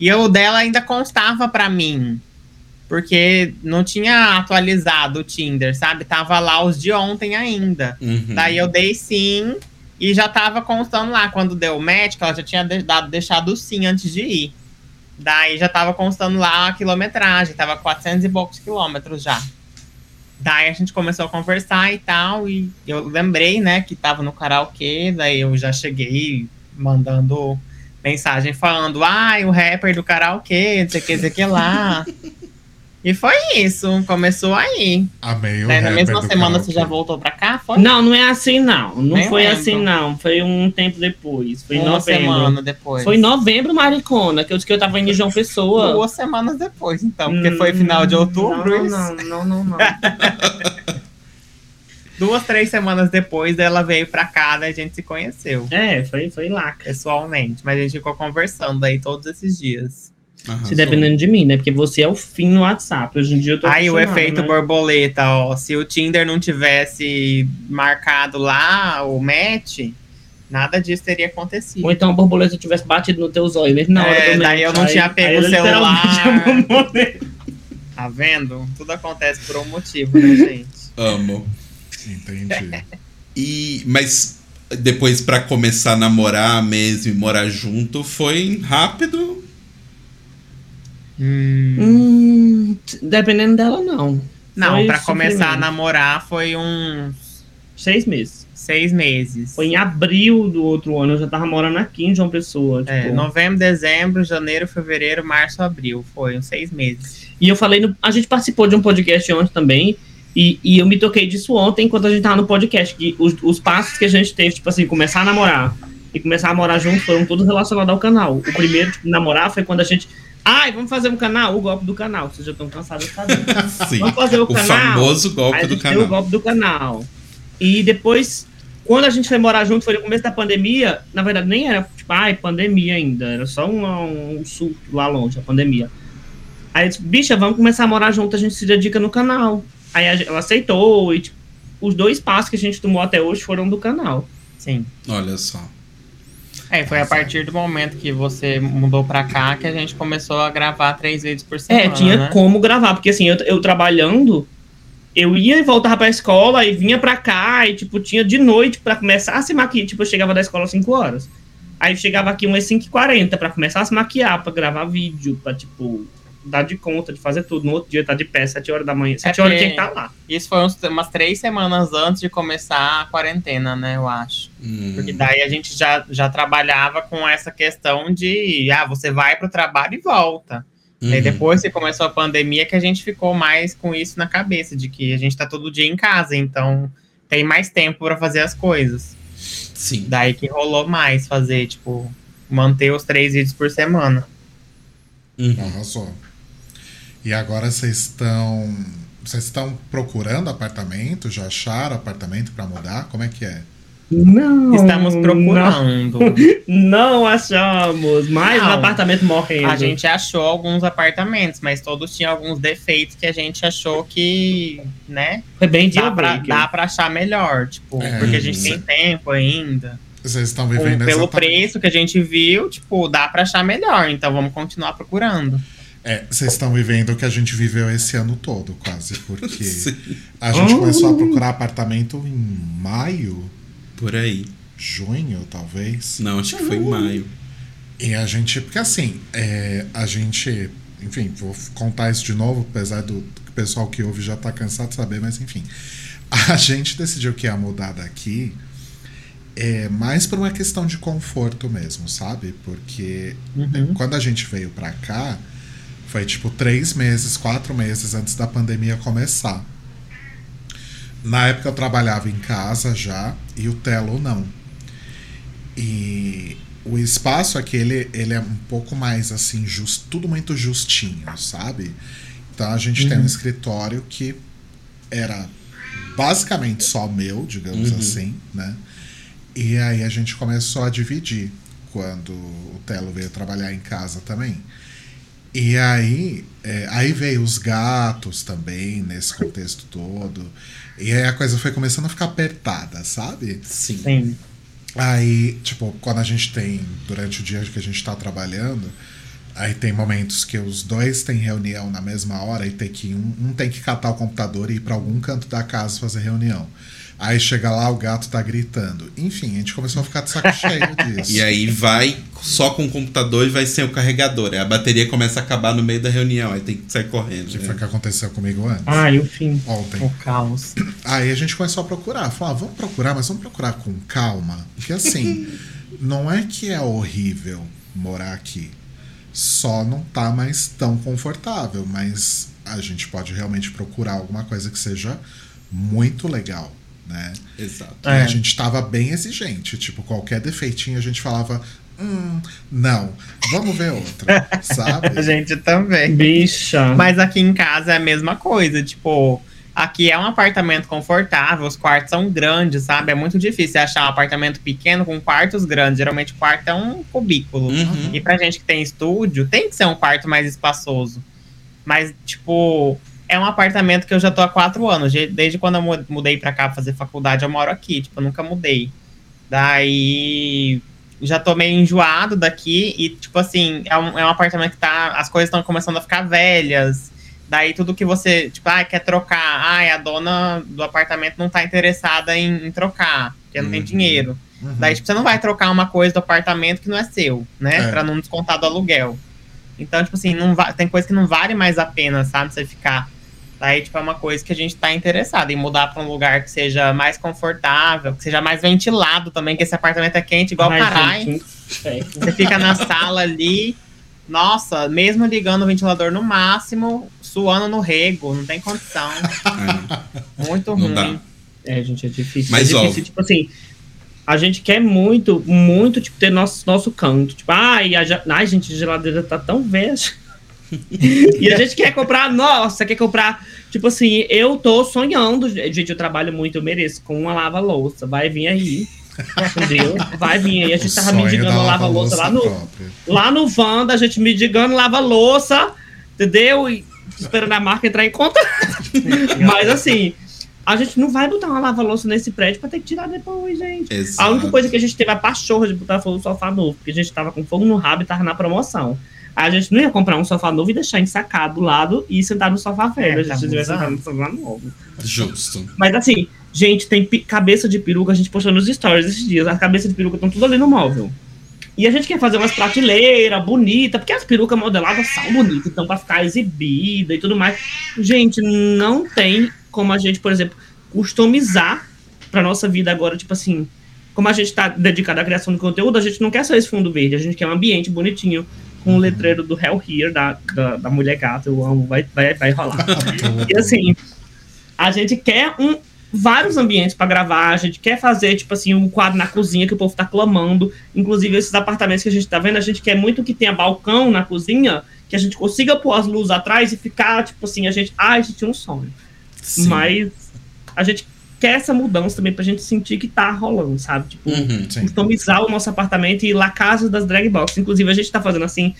E o dela ainda constava para mim. Porque não tinha atualizado o Tinder, sabe? Tava lá os de ontem ainda. Uhum. Daí eu dei sim. E já tava constando lá, quando deu o match, ela já tinha dado, deixado sim antes de ir. Daí já tava constando lá a quilometragem, tava 400 e poucos quilômetros já. Daí a gente começou a conversar e tal, e eu lembrei, né, que tava no karaokê, daí eu já cheguei mandando mensagem falando, ai, ah, o rapper do karaokê, não sei o que, não sei o que lá. E foi isso, começou aí. Amei o Na mesma semana você já voltou pra cá? Foi? Não, não é assim não. Não Nem foi lembro. assim não. Foi um tempo depois. Foi Uma novembro. semana depois. Foi em novembro, Maricona, que eu disse que eu tava indo em João Pessoa. Duas semanas depois, então, porque hum, foi final de outubro. Não, não, não, não, não. Duas, três semanas depois ela veio pra cá, daí a gente se conheceu. É, foi, foi lá. Pessoalmente. Mas a gente ficou conversando aí todos esses dias. Arrasou. Se dependendo de mim, né? Porque você é o fim no WhatsApp. Hoje em dia eu tô Aí o efeito né? borboleta, ó. Se o Tinder não tivesse marcado lá o match, nada disso teria acontecido. Ou então a borboleta tivesse batido no teu zóio mesmo na hora é, do daí match. eu não tinha pego o celular. tá vendo? Tudo acontece por um motivo, né, gente? Amo. Entendi. E, mas depois pra começar a namorar mesmo e morar junto foi rápido. Hum. Hum, dependendo dela, não. Não, pra começar a namorar foi uns Seis meses. seis meses. Foi em abril do outro ano, eu já tava morando aqui em João Pessoa. Tipo, É, novembro, dezembro, janeiro, fevereiro, março, abril. Foi uns seis meses. E eu falei, no- a gente participou de um podcast ontem também, e, e eu me toquei disso ontem enquanto a gente tava no podcast, que os, os passos que a gente teve, tipo assim, começar a namorar e começar a morar junto foram todos relacionados ao canal. O primeiro, tipo, namorar foi quando a gente. Ai, vamos fazer um canal? O golpe do canal. Vocês já estão cansados de saber. Sim. Vamos fazer o, O canal. famoso golpe Aí a do canal. o golpe do canal. E depois, quando a gente foi morar junto, foi no começo da pandemia. Na verdade, nem era, tipo, ai, pandemia ainda. Era só um, um surto lá longe, a pandemia. Aí eu disse, bicha, vamos começar a morar junto, a gente se dedica no canal. Aí a gente- ela aceitou, e tipo, os dois passos que a gente tomou até hoje foram do canal. Sim. Olha só. É, foi a partir do momento que você mudou pra cá que a gente começou a gravar três vídeos por semana. É, tinha né? como gravar, porque assim, eu, eu trabalhando, eu ia e voltava pra escola e vinha pra cá, e tipo, tinha de noite pra começar a se maquiar. Tipo, eu chegava da escola às 5 horas. Aí chegava aqui umas 5h40 pra começar a se maquiar, pra gravar vídeo, pra, tipo, dar de conta de fazer tudo. No outro dia tá de pé, 7 horas da manhã. 7 horas porque- tinha que estar lá. Isso foi uns- umas três semanas antes de começar a quarentena, né? Eu acho. Hum. Porque daí a gente já, já trabalhava com essa questão de, ah, você vai pro trabalho e volta. E aí Uhum. depois que começou a pandemia que a gente ficou mais com isso na cabeça, de que a gente tá todo dia em casa, então tem mais tempo pra fazer as coisas. Sim. Daí que rolou mais fazer, tipo, manter os três vídeos por semana. Uhum. Arrasou. E agora vocês estão. Vocês estão procurando apartamento? Já acharam apartamento pra mudar? Como é que é? Não. Estamos Não, procurando. não achamos. Mais um Não. apartamento morrendo. A gente achou alguns apartamentos, mas todos tinham alguns defeitos que a gente achou que, né, Foi bem dá pra, dá pra achar melhor, tipo, É, porque a gente tem tempo ainda. Vocês estão vivendo pelo exatamente- preço que a gente viu, tipo, dá pra achar melhor, então vamos continuar procurando. É, vocês estão vivendo o que a gente viveu esse ano todo, quase, porque Sim. a gente Oh. começou a procurar apartamento em maio, Por aí. junho, talvez. Não, acho que foi em maio. E a gente, porque assim, é, a gente, enfim, vou contar isso de novo, apesar do, do pessoal que ouve já tá cansado de saber, mas enfim. A gente decidiu que ia mudar daqui é, mais por uma questão de conforto mesmo, sabe? Porque Uhum. quando a gente veio pra cá, foi tipo três meses, quatro meses antes da pandemia começar. Na época eu trabalhava em casa já e o Telo não. E o espaço aqui, ele, ele é um pouco mais assim, just, tudo muito justinho, sabe? Então a gente tem um escritório que era basicamente só meu, digamos Uhum. assim, né? E aí a gente começou a dividir quando o Telo veio trabalhar em casa também. E aí, é, aí veio os gatos também nesse contexto todo. E aí a coisa foi começando a ficar apertada, sabe? Sim. Sim. Aí, tipo, quando a gente tem, durante o dia que a gente tá trabalhando, aí tem momentos que os dois têm reunião na mesma hora e tem que um, um tem que catar o computador e ir pra algum canto da casa fazer reunião. Aí chega lá, o gato tá gritando. Enfim, a gente começou a ficar de saco cheio disso. E aí vai só com o computador e vai sem o carregador. Aí a bateria começa a acabar no meio da reunião, aí tem que sair correndo. Que né? foi o que aconteceu comigo antes. Ai, o fim. Ontem. O caos. Aí a gente começou a procurar. Falou, ah, vamos procurar, mas vamos procurar com calma. Porque assim, não é que é horrível morar aqui. Só não tá mais tão confortável. Mas a gente pode realmente procurar alguma coisa que seja muito legal, né? Exato. E É. a gente tava bem exigente. Tipo, qualquer defeitinho a gente falava. Hum, não, vamos ver outra, sabe? A gente também. Bicha. Mas aqui em casa é a mesma coisa, tipo, aqui é um apartamento confortável, os quartos são grandes, sabe? É muito difícil achar um apartamento pequeno com quartos grandes. Geralmente o quarto é um cubículo. Uhum. E pra gente que tem estúdio, tem que ser um quarto mais espaçoso. Mas, tipo, é um apartamento que eu já tô há quatro anos. de- Desde quando eu mu- mudei pra cá pra fazer faculdade, eu moro aqui. Tipo, eu nunca mudei. Daí. Já tô meio enjoado daqui. E, tipo assim, é um, é um apartamento que tá. As coisas estão começando a ficar velhas. Daí tudo que você, tipo, ah, quer trocar, ai, a dona do apartamento não tá interessada em, em trocar, porque não tem Uhum. dinheiro. Uhum. Daí, tipo, você não vai trocar uma coisa do apartamento que não é seu, né? É. Pra não descontar do aluguel. Então, tipo assim, não tem coisa que não vale mais a pena, sabe? Você ficar. Daí, tipo, é uma coisa que a gente tá interessado em mudar pra um lugar que seja mais confortável, que seja mais ventilado também, que esse apartamento é quente igual Ai, caralho. Você fica na sala ali, nossa, mesmo ligando o ventilador no máximo, suando no rego, não tem condição. É, Muito não ruim. dá. É, gente, é difícil. Mas, é ó- difícil, tipo assim, a gente quer muito, muito, tipo, ter nosso, nosso canto. Tipo, ai, a, ai, gente, a geladeira tá tão velha. e a gente quer comprar, nossa, quer comprar. Tipo assim, eu tô sonhando, gente, eu trabalho muito, eu mereço, com uma lava-louça. Vai vir aí. Entendeu? Vai vir aí. A gente O tava mendigando lava-louça lá no, própria. lá no Wanda, a gente mendigando lava-louça, entendeu? E esperando a marca entrar em contato. Mas assim, a gente não vai botar uma lava-louça nesse prédio pra ter que tirar depois, gente. Exato. A única coisa que a gente teve a pachorra de botar foi o sofá novo, porque a gente tava com fogo no rabo e tava na promoção. A gente não ia comprar um sofá novo e deixar ensacado do lado e sentar no sofá velho. É, a tá gente devia abusando. sentar no sofá novo. Justo. Mas assim, gente, tem cabeça de peruca, a gente postou nos stories esses dias. As cabeças de peruca estão tudo ali no móvel. E a gente quer fazer umas prateleiras bonitas, porque as perucas modeladas são bonitas, então pra ficar exibida e tudo mais. Gente, não tem como a gente, por exemplo, customizar pra nossa vida agora, tipo assim. Como a gente tá dedicado à criação de conteúdo, a gente não quer só esse fundo verde, a gente quer um ambiente bonitinho, com o letreiro do Hell Here, da, da, da mulher gata, eu amo, vai, vai, vai rolar. E assim, a gente quer um, vários ambientes pra gravar, a gente quer fazer, tipo assim, um quadro na cozinha que o povo tá clamando. Inclusive, esses apartamentos que a gente tá vendo, a gente quer muito que tenha balcão na cozinha, que a gente consiga pôr as luzes atrás e ficar, tipo assim, a gente. Ai, a gente tinha um sonho. Sim. Mas a gente quer essa mudança também pra gente sentir que tá rolando, sabe? Tipo, Uhum. Sim. customizar o nosso apartamento e ir lá casa das drag box. Inclusive, a gente tá fazendo assim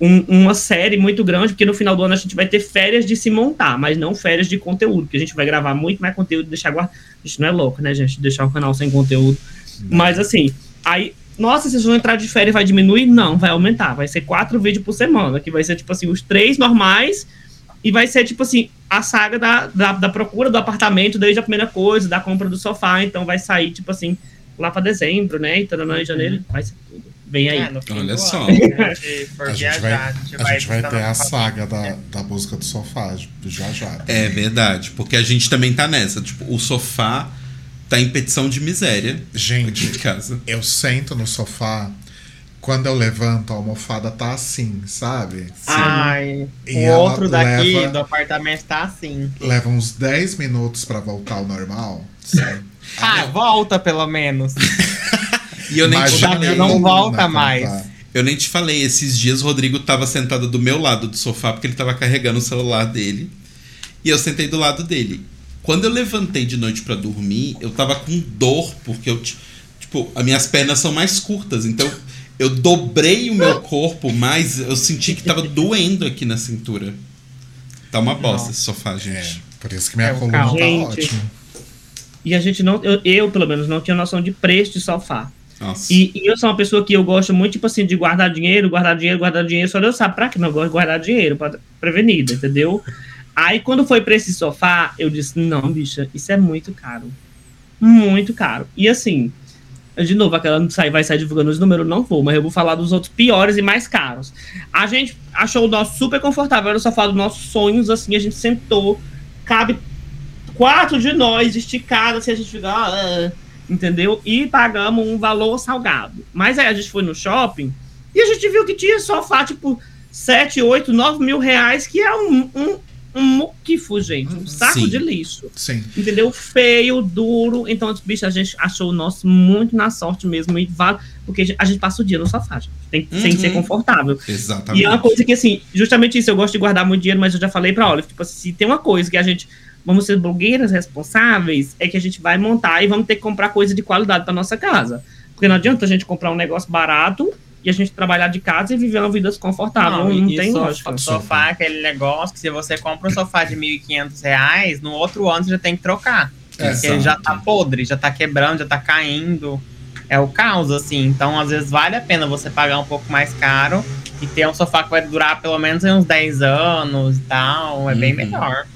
um- uma série muito grande, porque no final do ano a gente vai ter férias de se montar, mas não férias de conteúdo, porque a gente vai gravar muito mais conteúdo e deixar guardado. A gente não é louco, né, gente? Deixar o canal sem conteúdo. Mas assim, aí. Nossa, vocês vão entrar de férias vai diminuir? Não, vai aumentar. Vai ser quatro vídeos por semana, que vai ser, tipo assim, os três normais e vai ser, tipo assim, a saga da, da, da procura do apartamento desde a primeira coisa, da compra do sofá. Então vai sair, tipo assim, lá pra dezembro, né? Então, em janeiro, vai ser tudo. Vem aí. É, Olha só. ano, se a gente for A gente vai, a gente vai ter a saga da, da busca do sofá já já. É verdade, porque a gente também tá nessa. Tipo, o sofá tá em petição de miséria Gente, em casa. eu sento no sofá, quando eu levanto, a almofada tá assim, sabe? Ai, E o outro daqui leva- do apartamento tá assim. Leva uns 10 minutos pra voltar ao normal. Ah, volta pelo menos. E eu nem, te falei, não volta como mais. tá. eu nem te falei, esses dias o Rodrigo tava sentado do meu lado do sofá porque ele tava carregando o celular dele. E eu sentei do lado dele. Quando eu levantei de noite pra dormir, eu tava com dor, porque eu, ti- tipo, as minhas pernas são mais curtas, então eu dobrei o meu corpo, mas eu senti que tava doendo aqui na cintura. Tá uma bosta Nossa. esse sofá, É, gente. por isso que minha É, coluna carro. tá Gente. ótima. E a gente não, eu, eu, pelo menos, não tinha noção de preço de sofá. Nossa. E, e eu sou uma pessoa que eu gosto muito, tipo assim, de guardar dinheiro, guardar dinheiro, guardar dinheiro. Só Deus sabe pra que eu gosto de guardar dinheiro, pra prevenida, entendeu? Aí quando foi pra esse sofá, eu disse, não, bicha, isso é muito caro. Muito caro. E assim, de novo, aquela não sai, vai sair divulgando os números, não vou, mas eu vou falar dos outros piores e mais caros. A gente achou o nosso super confortável, era o sofá dos nossos sonhos, assim, a gente sentou, cabe quatro de nós esticados, assim, a gente fica, ah, entendeu? E pagamos um valor salgado. Mas aí a gente foi no shopping e a gente viu que tinha sofá, tipo, 7, 8, 9 mil reais, que é um, um, um muquifo, gente, um saco Sim. de lixo. Sim. Entendeu? Feio, duro. Então, bicho, a gente achou o nosso muito na sorte mesmo. E vale, porque a gente passa o dia no sofá, gente. Tem, sem Uhum. ser confortável. Exatamente. E é uma coisa que, assim, justamente isso, eu gosto de guardar muito dinheiro, mas eu já falei pra Olive, tipo se tem uma coisa que a gente, vamos ser blogueiras responsáveis, é que a gente vai montar e vamos ter que comprar coisa de qualidade pra nossa casa. Porque não adianta a gente comprar um negócio barato e a gente trabalhar de casa e viver uma vida confortável. Não, e tem so- lógica. Sofá, é aquele negócio que se você compra um sofá de 1.500 reais, no outro ano você já tem que trocar. É, Porque ele já tá podre, já tá quebrando, já tá caindo. É o caos, assim. Então, às vezes, vale a pena você pagar um pouco mais caro E ter um sofá que vai durar pelo menos uns 10 anos e tal, é bem Uhum. melhor.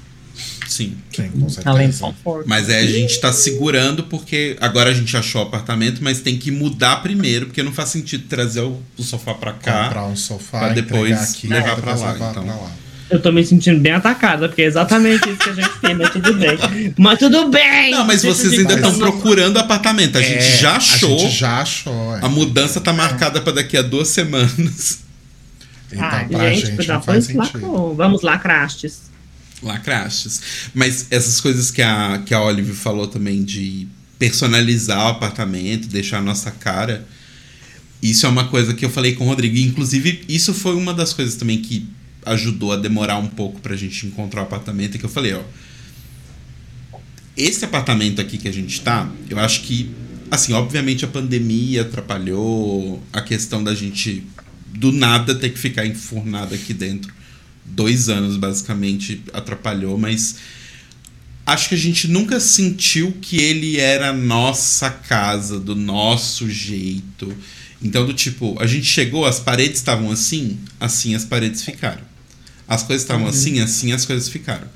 Sim. Sim, com certeza. Além do conforto. Mas é, a gente tá segurando porque agora a gente achou o apartamento, mas tem que mudar primeiro, porque não faz sentido trazer o, o sofá pra cá. Comprar um sofá, pra depois aqui, levar pra lá, então. pra lá. Eu tô me sentindo bem atacada, porque é exatamente isso que a gente tem, mas tudo bem. Mas tudo bem! Não, mas vocês ainda estão Mas- procurando apartamento. A gente É, já achou. A gente já achou. é. A mudança tá marcada pra daqui a duas semanas. Então, Ah, pra gente, gente, já não faz sentido. lacrou. Vamos lá, crastes. Lacrastes. Mas essas coisas que a, que a Olive falou também de personalizar o apartamento, deixar a nossa cara. Isso é uma coisa que eu falei com o Rodrigo. Inclusive, isso foi uma das coisas também que ajudou a demorar um pouco pra gente encontrar o apartamento. Que eu falei, ó. Esse apartamento aqui que a gente tá, eu acho que, assim, obviamente a pandemia atrapalhou a questão da gente do nada ter que ficar enfurnado aqui dentro. Dois anos, basicamente, atrapalhou, mas acho que a gente nunca sentiu que ele era nossa casa, do nosso jeito. Então, do tipo, a gente chegou, as paredes estavam assim, assim as paredes ficaram. As coisas estavam assim, assim as coisas ficaram.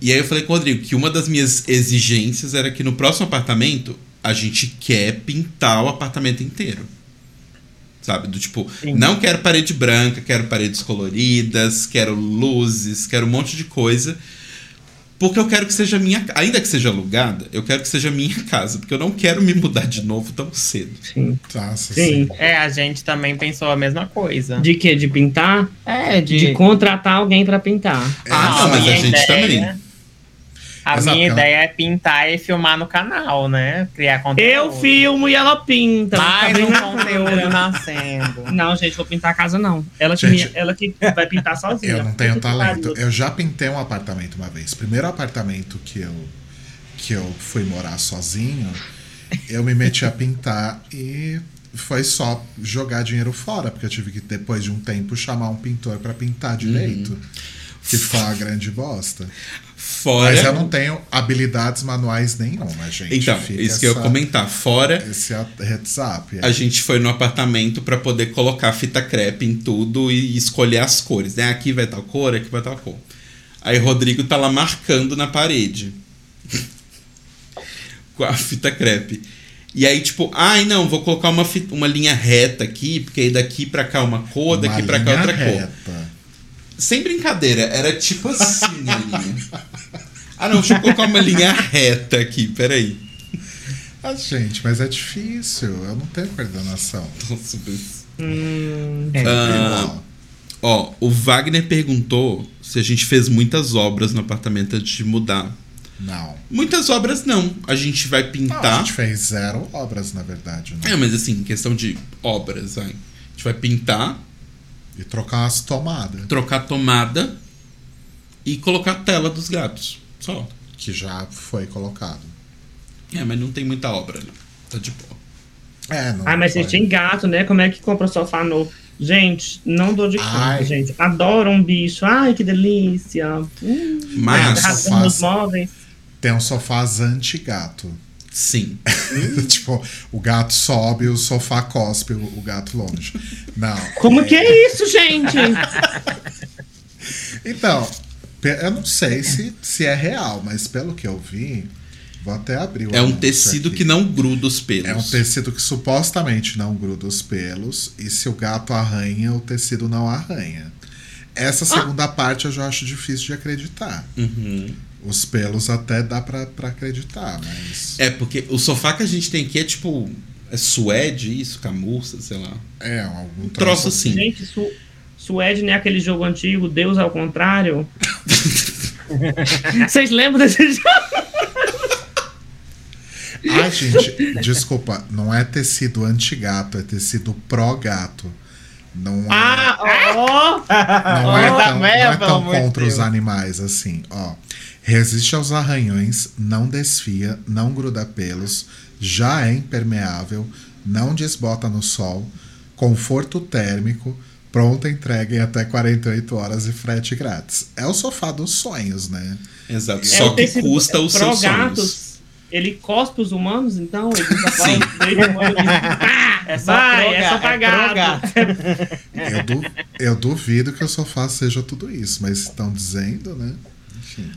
E aí eu falei com o Rodrigo que uma das minhas exigências era que no próximo apartamento a gente quer pintar o apartamento inteiro. Sabe? Do tipo, Sim. não quero parede branca, quero paredes coloridas, quero luzes, quero um monte de coisa. Porque eu quero que seja minha. Ainda que seja alugada, eu quero que seja minha casa. Porque eu não quero me mudar de novo tão cedo. Sim. Nossa, Sim. É, a gente também pensou a mesma coisa. De quê? De pintar? É, De, de. contratar alguém pra pintar. Ah, não, mas a gente também. A Exato, minha ela- ideia é pintar e filmar no canal, né? Criar conteúdo. Eu filmo e ela pinta. Mais Tá bem um na conteúdo câmera. nascendo. Não, gente, vou pintar a casa, não. Ela que, Gente, me- ela que vai pintar sozinha. Eu não tenho talento. Eu já pintei um apartamento uma vez. Primeiro apartamento que eu, que eu fui morar sozinho, eu me meti a pintar e foi só jogar dinheiro fora, porque eu tive que, depois de um tempo, chamar um pintor pra pintar direito. Que foi uma grande bosta. Fora. Mas eu não tenho habilidades manuais nenhuma, gente. Então, Fica isso que eu ia essa- comentar. Fora, Esse heads up. a gente foi no apartamento pra poder colocar fita crepe em tudo e escolher as cores. Né? Aqui vai tal cor, aqui vai tal cor. Aí Rodrigo tá lá marcando na parede. Com a fita crepe. E aí, tipo, ai não, vou colocar uma, fita- uma linha reta aqui, porque aí daqui pra cá uma cor, Uma daqui pra cá outra cor. reta. Sem brincadeira, era tipo assim a linha. Ah não, deixa eu colocar uma linha reta aqui, peraí. Ah, gente, mas é difícil. Eu não tenho coordenação. Nossa, mas- Hum, É. Ah, Igual. Ó, o Wagner perguntou se a gente fez muitas obras no apartamento antes de mudar. Não. Muitas obras não. A gente vai Não, a pintar. gente fez zero obras, na verdade. Né? É, mas assim, questão de obras, vai. A gente vai pintar, E trocar umas tomadas, trocar tomada e colocar a tela dos gatos. Só. que já foi colocado. É, mas não tem muita obra, né? Tá de boa. É, não Ah, mas vocês têm gato, né? Como é que compra sofá novo? Gente, não dou de conta, gente. Adoro um bicho. Ai, que delícia. Hum, Mas, rasgando os móveis. Tem um sofás anti-gato. sim. tipo, o gato sobe, o sofá cospe o, gato longe. Não. Como que é isso, gente? Então, eu não sei se, se é real, mas pelo que eu vi, vou até abrir o É um tecido aqui. que não gruda os pelos. É um tecido que supostamente não gruda os pelos, e se o gato arranha, o tecido não arranha. Essa segunda parte eu já acho difícil de acreditar. Uhum. Os pelos até dá pra, pra acreditar, mas. É, porque o sofá que a gente tem aqui é tipo. É suede, isso, camurça, sei lá. É, algum Troço assim. Gente, su Suede não é aquele jogo antigo, Deus ao contrário? Vocês lembram desse jogo? Ai, gente, desculpa, não é tecido anti-gato, é tecido pró-gato. Não é, Ah, ó! não é oh, tão, não é tão contra os Deus. animais assim, ó. Resiste aos arranhões, não desfia, não gruda pelos, já é impermeável, não desbota no sol, conforto térmico, pronta entrega em até 48 horas e frete grátis. É o sofá dos sonhos, né? Exato. É Só o que tecido custa os seus gatos. sonhos. Ele cospe os humanos, então? Ele Sim. Ah! É só vai, é só é gato. gato. Eu, du- eu duvido que o sofá seja tudo isso, mas estão dizendo, né? Enfim.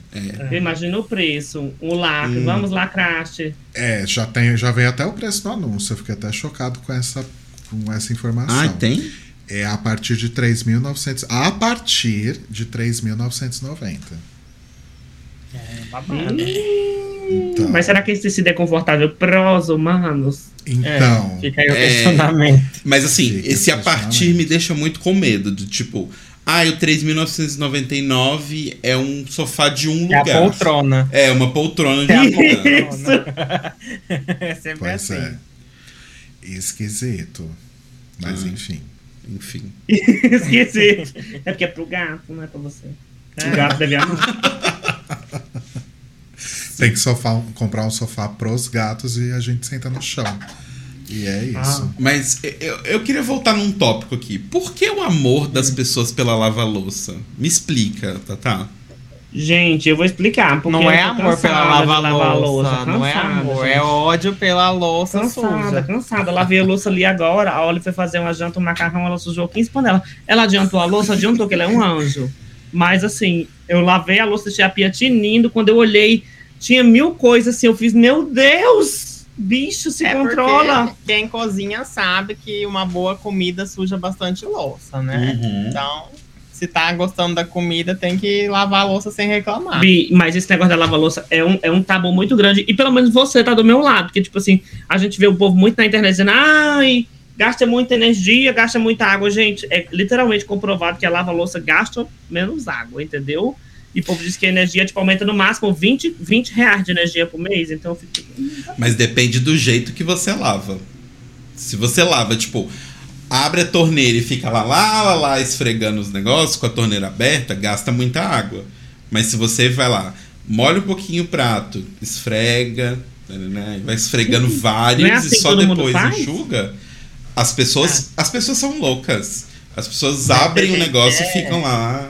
Eu imagino o preço, o lacre, Hum. vamos lacraste. É, já, tem, já veio até o preço do anúncio. Eu fiquei até chocado com essa, com essa informação. Ah, tem? É a partir de 3.900. A partir de 3.990. É babado. Então, Mas será que esse tecido é confortável pros humanos? então É, fica aí o É. questionamento. Mas assim, Fica esse a partir me deixa muito com medo. De tipo, ah, o 3.999 é um sofá de um É a lugar. poltrona. É, uma poltrona de É a um lugar. poltrona. é sempre pois assim. é. Esquisito. Mas Ah. enfim. Enfim. Esqueci. É porque é pro gato, não é pra você. O gato deve amar. Tem que sofá, comprar um sofá pros gatos e a gente senta no chão. E é isso. Mas eu, eu queria voltar num tópico aqui. Por que o amor das pessoas pela lava-louça? Me explica, Tatá. Gente, eu vou explicar. Porque Não é amor pela cansada lava-louça. lavar a louça, Não é cansada, amor, gente. é ódio pela louça Cansada, suja. cansada. Lavei a louça ali agora. A Oli foi fazer uma janta, um macarrão, ela sujou 15 panelas. Ela adiantou a louça, adiantou que ela é um anjo. Mas assim, eu lavei a louça, deixei a pia tinindo. Quando eu olhei, tinha mil coisas assim. Eu fiz, meu Deus! Bicho, se É controla. quem cozinha sabe que uma boa comida suja bastante louça, né? Uhum. Então, se tá gostando da comida, tem que lavar a louça sem reclamar. Bi, mas esse negócio da lava-louça é um, é um tabu muito grande. E pelo menos você tá do meu lado. Porque, tipo assim, a gente vê o povo muito na internet dizendo, ai, gasta muita energia, gasta muita água. Gente, é literalmente comprovado que a lava-louça gasta menos água, entendeu? E o povo diz que a energia, tipo, aumenta no máximo 20, 20 reais de energia por mês. Então eu fico. Mas depende do jeito que você lava. Se você lava, tipo, abre a torneira e fica lá, lá, lá, lá, esfregando os negócios com a torneira aberta, gasta muita água. Mas se você vai lá, molha um pouquinho o prato, esfrega, né, vai esfregando vários Não é assim e só depois enxuga, as pessoas, as pessoas são loucas. As pessoas É, abrem o negócio é. e ficam lá.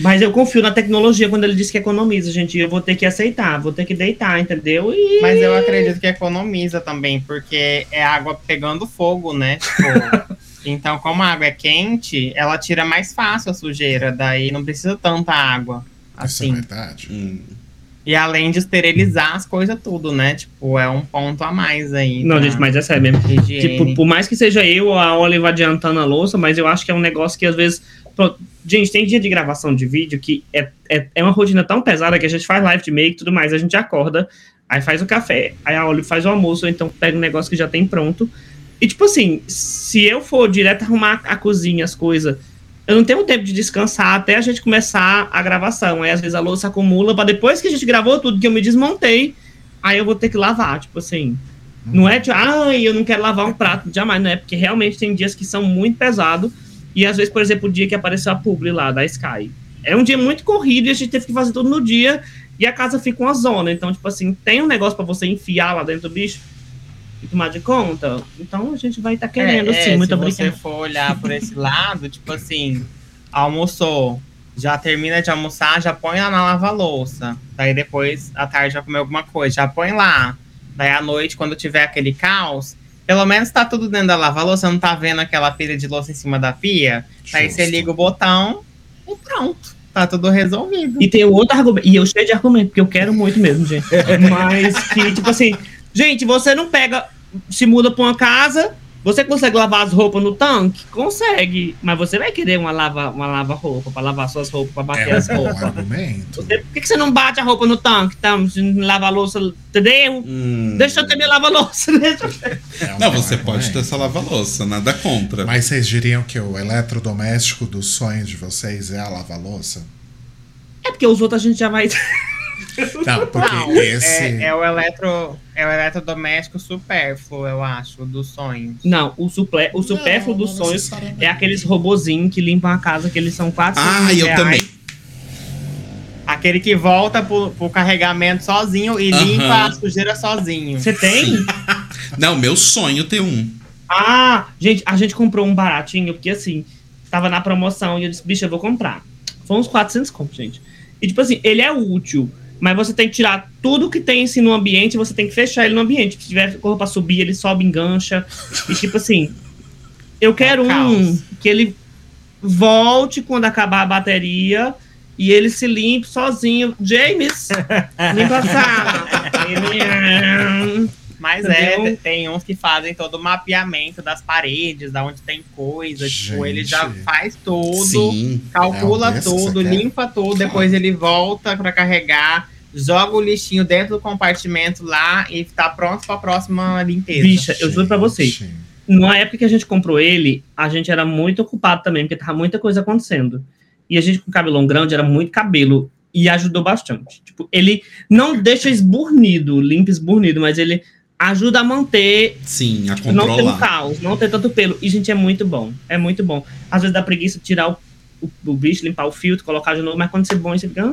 Mas eu confio na tecnologia quando ele diz que economiza, gente. E eu vou ter que aceitar, vou ter que deitar, entendeu? E Mas eu acredito que economiza também, porque é água pegando fogo, né? Tipo, então, como a água é quente, ela tira mais fácil a sujeira, daí não precisa tanta água. Isso é Assim. verdade. Hum. E além de esterilizar as coisas tudo, né? Tipo, é um ponto a mais aí. Não, gente, mas é sério mesmo. higiene. Tipo, por mais que seja eu ou a Olive adiantando a louça, mas eu acho que é um negócio que às vezes. Gente, tem dia de gravação de vídeo que é, é, é uma rotina tão pesada que a gente faz live de make e tudo mais, a gente acorda, aí faz o café, aí a Olive faz o almoço, ou então pega um negócio que já tem pronto. E tipo assim, se eu for direto arrumar a cozinha, as coisas, eu não tenho tempo de descansar até a gente começar a gravação. Aí às vezes a louça acumula, pra depois que a gente gravou tudo, que eu me desmontei, aí eu vou ter que lavar, tipo assim. Não é de, ai, eu não quero lavar um prato, jamais, não é? Porque realmente tem dias que são muito pesados. E às vezes, por exemplo, o dia que apareceu a publi lá da Sky. É um dia muito corrido e a gente teve que fazer tudo no dia. E a casa fica uma zona. Então, tipo assim, tem um negócio pra você enfiar lá dentro do bicho e tomar de conta. Então a gente vai estar querendo, é, sim, é, muito se obrigado. você for olhar por esse lado, tipo assim, almoçou, já termina de almoçar, já põe lá na lava-louça. Daí depois, à tarde, já comer alguma coisa, já põe lá. Daí à noite, quando tiver aquele caos, pelo menos tá tudo dentro da lava-louça, não tá vendo aquela pilha de louça em cima da pia. Daí você Justo. liga o botão e pronto. Tá tudo resolvido. E tem outro argumento. E eu cheio de argumento, porque eu quero muito mesmo, gente. Mas que, tipo assim, gente, você não pega, se muda pra uma casa, você consegue lavar as roupas no tanque? Consegue. Mas você vai querer uma lava, uma lava roupa pra lavar suas roupas, pra bater É as roupas. argumento. Você- por que, que você não bate a roupa no tanque? Tá? Você não lava a louça, entendeu? Hum. Deixa eu ter minha lava-louça. deixa eu ter. É um Não, você pode ter essa lava-louça, nada contra. Mas vocês diriam que o eletrodoméstico dos sonhos de vocês é a lava-louça? É porque os outros a gente já vai. Não, porque Não, esse. é, é o eletro, é o eletrodoméstico supérfluo, eu acho, dos sonhos. Não, o, suple... o supérfluo Não, dos não sonhos é aqueles robozinhos que limpam a casa, que eles são quatro Ah, eu reais. também. Aquele que volta pro, pro carregamento sozinho e limpa a sujeira sozinho. Você tem? Não, meu sonho ter um. Ah, gente, a gente comprou um baratinho, porque assim, tava na promoção e eu disse, bicho, eu vou comprar. Foi uns 400 conto, gente. E tipo assim, ele é útil. Mas você tem que tirar tudo que tem assim, no ambiente, você tem que fechar ele no ambiente. Se tiver corpo pra subir, ele sobe, engancha. E tipo assim, eu quero um caos. que ele volte quando acabar a bateria e ele se limpe sozinho. James, limpa a sala. Mas é, tem uns que fazem todo o mapeamento das paredes, da onde tem coisa. Tipo, ele já Gente. faz tudo, Sim. calcula É tudo, limpa tudo, depois ele volta pra carregar, joga o lixinho dentro do compartimento lá e tá pronto pra próxima limpeza. Bicha, eu juro pra vocês. Gente, Na época que a gente comprou ele, a gente era muito ocupado também, porque tava muita coisa acontecendo. E a gente com cabelão grande era muito cabelo. E ajudou bastante. Tipo, ele não deixa esburnido, limpo esburnido, mas ele ajuda a manter, Sim, a tipo, não ter um controlar. caos, não ter tanto pelo. E, gente, é muito bom. É muito bom. Às vezes dá preguiça de tirar o, o, o bicho, limpar o filtro, colocar de novo, mas quando você põe, você fica. Ah,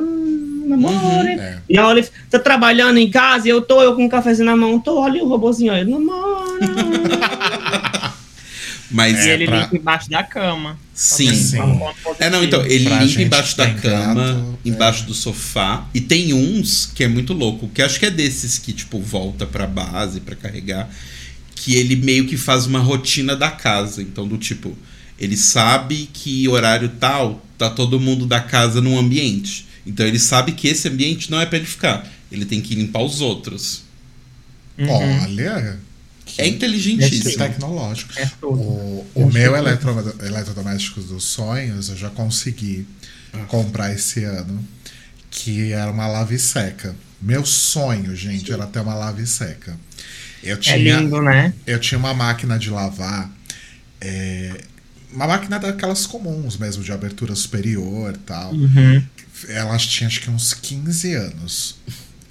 namore. é. E a Olive tá trabalhando em casa e eu tô, eu com um cafezinho na mão, tô, olha o robozinho, ó, ele namora. Mas E É, ele pra- limpa embaixo da cama. sim. Sim. é. É, não, então, ele Pra limpa embaixo da cama, gato, é. embaixo do sofá. E tem uns que é muito louco, que acho que é desses que, tipo, volta pra base pra carregar. Que ele meio que faz uma rotina da casa. Então, do tipo, ele sabe que horário tal tá todo mundo da casa num ambiente. Então ele sabe que esse ambiente não é pra ele ficar. Ele tem que limpar os outros. Uhum. Olha, É que inteligentíssimo. tecnológico. É. O, o meu eletro, eletrodoméstico dos sonhos eu já consegui Ah. comprar esse ano, que era uma lave seca. Meu sonho, gente, era ter uma lave seca. Eu É tinha, lindo, né? eu tinha uma máquina de lavar, é, uma máquina daquelas comuns mesmo, de abertura superior e tal. Uhum. Elas tinham acho que uns 15 anos.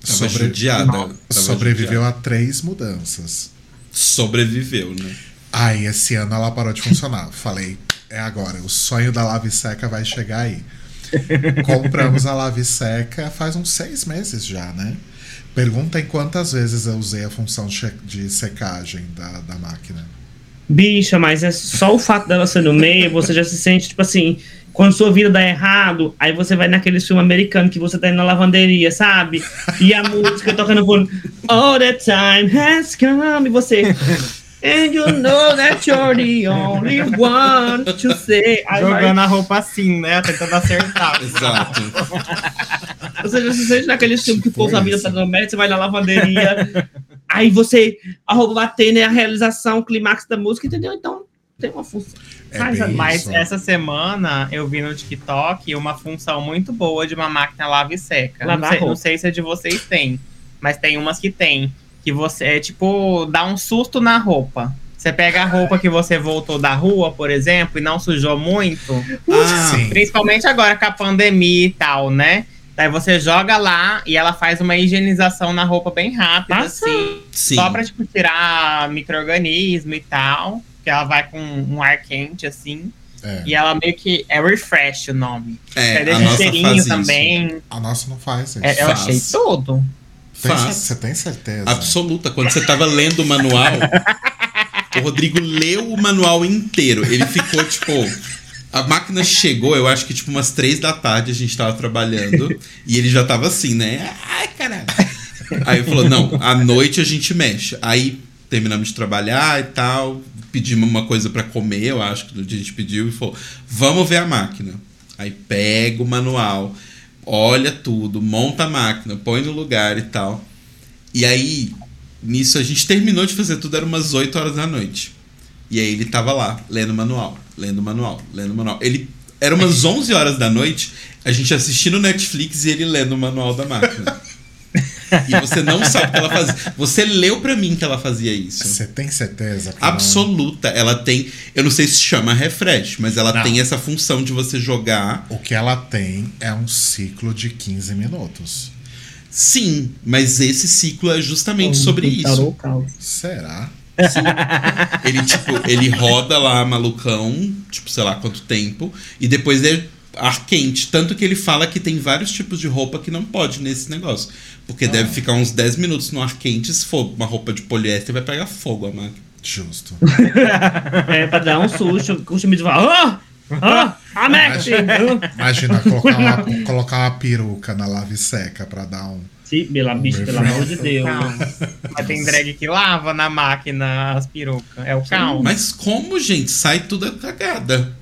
Tava Sobre- judiada. Nossa. tava sobreviveu judiada. a três mudanças. Sobreviveu, né? Aí esse ano ela parou de funcionar. Falei, é agora, o sonho da lave seca vai chegar aí. Compramos a lave seca faz uns seis meses já, né? Perguntem quantas vezes eu usei a função de secagem da, da máquina. Bicha, mas é só o fato dela ser no meio, você já se sente, tipo assim, quando sua vida dá errado, aí você vai naquele filme americano que você tá indo na lavanderia, sabe? E a música toca no fundo, All the time has come, e você. And you know that you're the only one to say. Jogando a roupa assim, né? Tentando acertar. Exato. Você já se sente naquele filme que o povo Foi a vida tá no médico, você vai na lavanderia, aí você, a roupa bater, né? A realização, o clímax da música, entendeu? Então tem uma função. É Mas isso. essa semana eu vi no TikTok uma função muito boa de uma máquina lava e seca. Não sei, roupa. não sei se a de vocês tem, mas tem umas que tem. Que você é tipo, dá um susto na roupa. Você pega a roupa que você voltou da rua, por exemplo, e não sujou muito. Ah, Sim. Principalmente agora com a pandemia e tal, né? Daí você joga lá e ela faz uma higienização na roupa bem rápida, Nossa. assim. sim. Só pra, tipo, tirar micro-organismo e tal. Que ela vai com um ar quente, assim. É. E ela meio que. É refresh o nome. É, É, a deixa nossa cheirinho faz isso. também. A nossa não faz isso. É, eu Faz. achei tudo. Tem Faz. Você tem certeza? Absoluta. Quando você tava lendo o manual, o Rodrigo leu o manual inteiro. Ele ficou, tipo. A máquina chegou, eu acho que tipo umas três da tarde a gente tava trabalhando. e ele já tava assim, né? Ai, caralho. Aí ele falou: não, à noite a gente mexe. Aí terminamos de trabalhar e tal. Pedimos uma coisa pra comer, eu acho que no dia a gente pediu e falou: vamos ver a máquina. Aí pega o manual, olha tudo, monta a máquina, põe no lugar e tal. E aí, nisso a gente terminou de fazer tudo, era umas 8 horas da noite. E aí ele tava lá, lendo o manual, lendo o manual, lendo o manual. Ele era umas 11 horas da noite, a gente assistindo Netflix e ele lendo o manual da máquina. E você não sabe o que ela fazia. Você leu pra mim que ela fazia isso. Você tem certeza? não- Absoluta. Ela tem. Eu não sei se chama refresh, mas ela Não. tem essa função de você jogar. O que ela tem é um ciclo de 15 minutos. Sim, mas esse ciclo é justamente sobre isso. Será? Ele, tipo, ele roda lá malucão, tipo, sei lá quanto tempo, e depois é ar quente. Tanto que ele fala que tem vários tipos de roupa que não pode nesse negócio. Porque Ah. deve ficar uns 10 minutos no ar quente, se for uma roupa de poliéster, vai pegar fogo a máquina. Justo. É, pra dar um susto, o costume de falar, Ah, a Max! Imagina colocar uma, colocar uma peruca na lave seca pra dar um. Sim, pela bicha, pelo amor de Deus. Mas tem drag que lava na máquina as perucas. É o caos. Mas como, gente? Sai tudo cagada.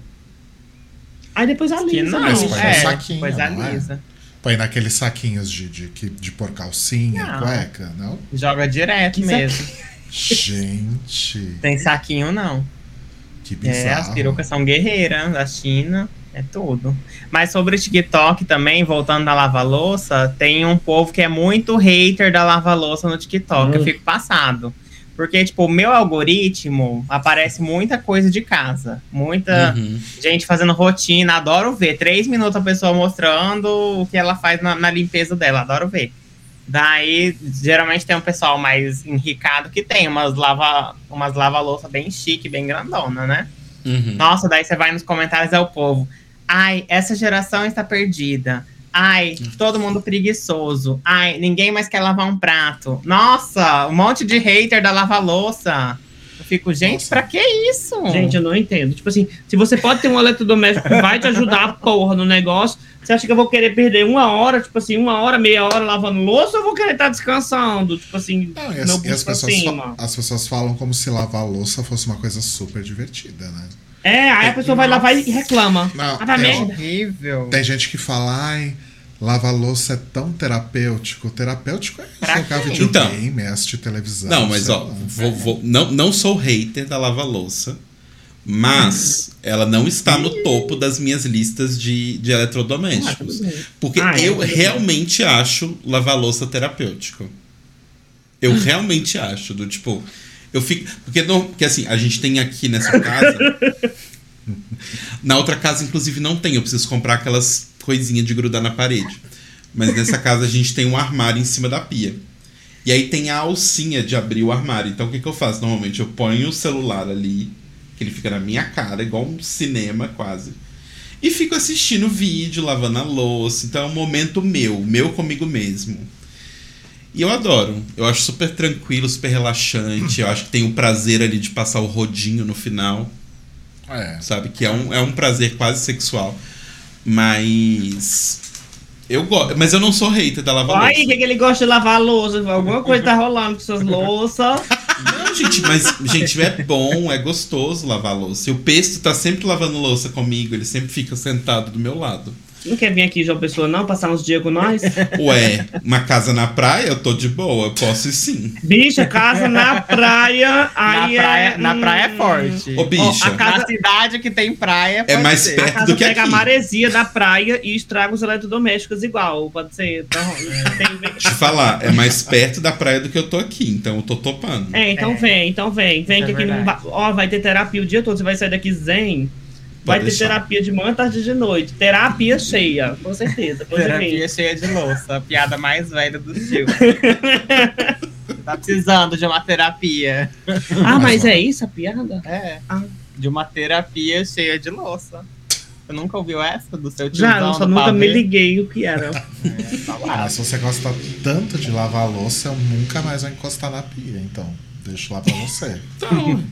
Aí depois a Que Lisa. não, Mas põe no é, saquinho, pois não é? alisa. Põe naqueles saquinhos de, de, que- de pôr calcinha, Não. cueca, não? Joga direto Que mesmo. Gente, Tem saquinho não. que bizarro. É, as perucas são guerreiras da China. É tudo. Mas sobre o TikTok também, voltando da lava-louça, tem um povo que é muito hater da lava-louça no TikTok. Eu Hum. fico passado. Porque, tipo, o meu algoritmo aparece muita coisa de casa. Muita Uhum. gente fazendo rotina. Adoro ver. Três minutos a pessoa mostrando o que ela faz na, na limpeza dela. Adoro ver. Daí, geralmente tem um pessoal mais enricado que tem umas lava, umas lava-louça bem chique, bem grandona, né? Uhum. Nossa, daí você vai nos comentários é o povo. Ai, essa geração está perdida. Ai, todo mundo preguiçoso. Ai, ninguém mais quer lavar um prato. Nossa, um monte de hater da lava-louça. Eu fico, gente, Nossa. pra que isso? Gente, eu não entendo. Tipo assim, se você pode ter um eletrodoméstico que vai te ajudar a porra no negócio, você acha que eu vou querer perder uma hora, tipo assim, uma hora, meia hora lavando louça ou eu vou querer estar descansando? Tipo assim, Não, e meu as, e as pessoas as pessoas falam como se lavar louça fosse uma coisa super divertida, né? É, aí a pessoa vai lavar e reclama. Não, Ah, vai é horrível. Tem gente que fala, ai, lavar louça é tão terapêutico. Terapêutico é Pra jogar quê? videogame, é assistir televisão. Não, mas ó, lá. vou, vou- não, não sou hater da lava-louça, mas ela não está no topo das minhas listas de, de eletrodomésticos. Porque Ah, é, eu realmente acho lavar-louça terapêutico. Eu realmente acho, do tipo. Eu fico. Porque, não, porque assim, a gente tem aqui nessa casa. na outra casa, inclusive, não tem. Eu preciso comprar aquelas coisinhas de grudar na parede. Mas nessa casa a gente tem um armário em cima da pia. E aí tem a alcinha de abrir o armário. Então o que, que eu faço? Normalmente eu ponho o celular ali, que ele fica na minha cara, igual um cinema quase. E fico assistindo vídeo, lavando a louça. Então é um momento meu, meu comigo mesmo. E eu adoro. Eu acho super tranquilo, super relaxante. Eu acho que tem o prazer ali de passar o rodinho no final, É. sabe? Que é um, é um prazer quase sexual. Mas. Eu gosto. Mas eu não sou hater da lava-louça. Aí, que, que ele gosta de lavar a louça? Alguma coisa tá rolando com suas louças. Não, gente, mas, gente, é bom, é gostoso lavar louça. E o Pesto tá sempre lavando louça comigo, ele sempre fica sentado do meu lado. Não quer vir aqui, João Pessoa, não? Passar uns dias com nós? Ué, uma casa na praia, eu tô de boa, eu posso ir sim. Bicha, casa na praia. Na Aí praia, é, na praia é forte. Ô, bicha. a casa- Na cidade que tem praia, pode mais ser. perto. A casa do que pega a aqui. maresia da praia e estraga os eletrodomésticos igual. Pode ser. Então, tem- Deixa eu falar, é mais perto da praia do que eu tô aqui, então eu tô topando. É, então É. vem, então vem. Vem Isso que é aqui não. Ó, vai ter terapia o dia todo. Você vai sair daqui zen. Vai ter terapia de manhã, tarde e de noite. Terapia cheia, com certeza. Terapia cheia de louça. A piada mais velha do Silvio. tá precisando de uma terapia. Ah, mas é isso a piada? É. Ah. De uma terapia cheia de louça. Você nunca ouviu essa do seu Já, tiozão eu só nunca me pavê? liguei o que era. É, tá Ah, se você gosta tanto de lavar louça, eu nunca mais vou encostar na pia, então. Deixo lá pra você. Então,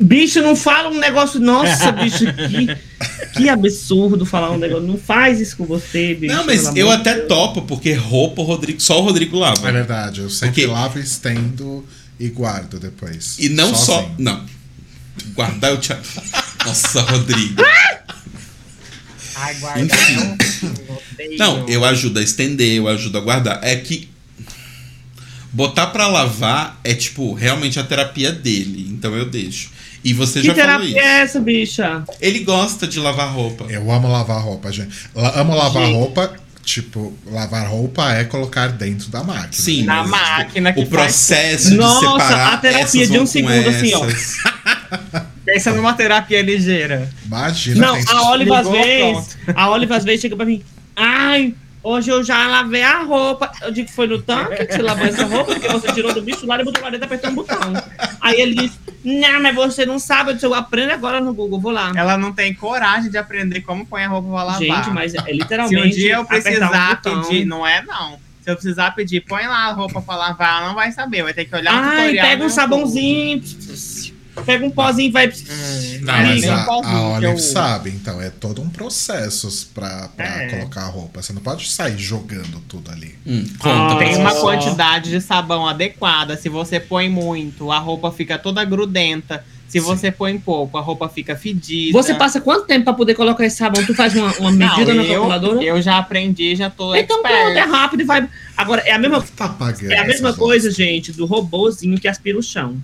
Bicho, não fala um negócio. Nossa, bicho, que, que absurdo falar um negócio. Não faz isso com você, bicho. não, mas eu até Deus. topo, porque roupa o Rodrigo, só o Rodrigo É lava. verdade, eu sempre Porque- lavo, estendo e guardo depois. E não só. Sozinho. Não. Guardar o Thiago. Nossa, Rodrigo. Ai, guarda. Enfim. não. Eu ajudo a estender, eu ajudo a guardar. É que botar pra lavar é tipo realmente a terapia dele, então eu deixo. E você Que já falou terapia isso. é essa, bicha? Ele gosta de lavar roupa. Eu amo lavar roupa, gente. La- amo lavar Gente. roupa, tipo, lavar roupa é colocar dentro da máquina. Sim, Na mas, máquina que o faz- processo de Nossa, separar a terapia de um segundo, assim, ó. Pensa numa terapia ligeira. Imagina, Não, a Oliva às vezes. A Oliva às vezes chega pra mim. Ai, hoje eu já lavei a roupa. Eu digo que foi no tanque que você lavou essa roupa, porque você tirou do bicho lá e botou lá dentro apertou um botão. Aí ele diz: Não, mas você não sabe. Eu disse, eu aprendo agora no Google, vou lá. Ela não tem coragem de aprender como põe a roupa pra lavar. Gente, mas é Se literalmente. um dia eu precisar um pedir, não é não. Se eu precisar pedir, põe lá a roupa pra lavar, ela não vai saber, vai ter que olhar o Ai, tutorial. pega um no sabãozinho. Pega um pozinho e vai. Hum, Não, mas tem um a, pauzinho a Olive eu- sabe, então é todo um processo pra, pra É. colocar a roupa. Você não pode sair jogando tudo ali. Hum, conta. Ah, Tem uma quantidade de sabão adequada. Se você põe muito, a roupa fica toda grudenta. Se Sim. você põe pouco, a roupa fica fedida. Você passa quanto tempo pra poder colocar esse sabão? Tu faz uma, uma medida Não, na eu, calculadora? eu já aprendi, já tô Então expert. pronto, é rápido e vai. Agora, é a mesma, Tá é a mesma coisa, gente, do robozinho que aspira o chão.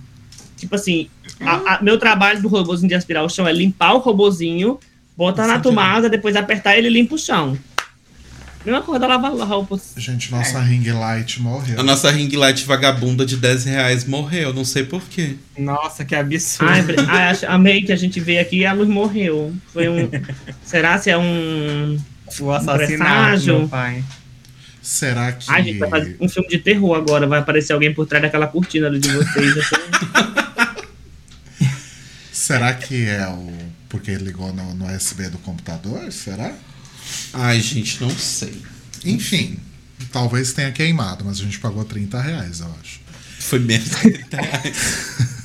Tipo assim, a- a- meu trabalho do robozinho de aspirar o chão é limpar o robozinho, botar na tomada, depois apertar ele e limpa o chão. Mesma coisa da lavar roupa. Gente, nossa É. ring light morreu. A nossa ring light vagabunda de 10 reais morreu, não sei porquê. Nossa, que absurdo. Ai, acho- amei que a gente veio aqui e a luz morreu. Foi um. será se é um. o assassinato, meu pai. Será que. Ai, gente, vai fazer um filme de terror agora. Vai aparecer alguém por trás daquela cortina ali de vocês. Eu tô- Será que é o. Porque ele ligou no, no USB do computador? Será? Ai, gente, não sei. Enfim, talvez tenha queimado, mas a gente pagou 30 reais, eu acho. Foi menos que 30 reais.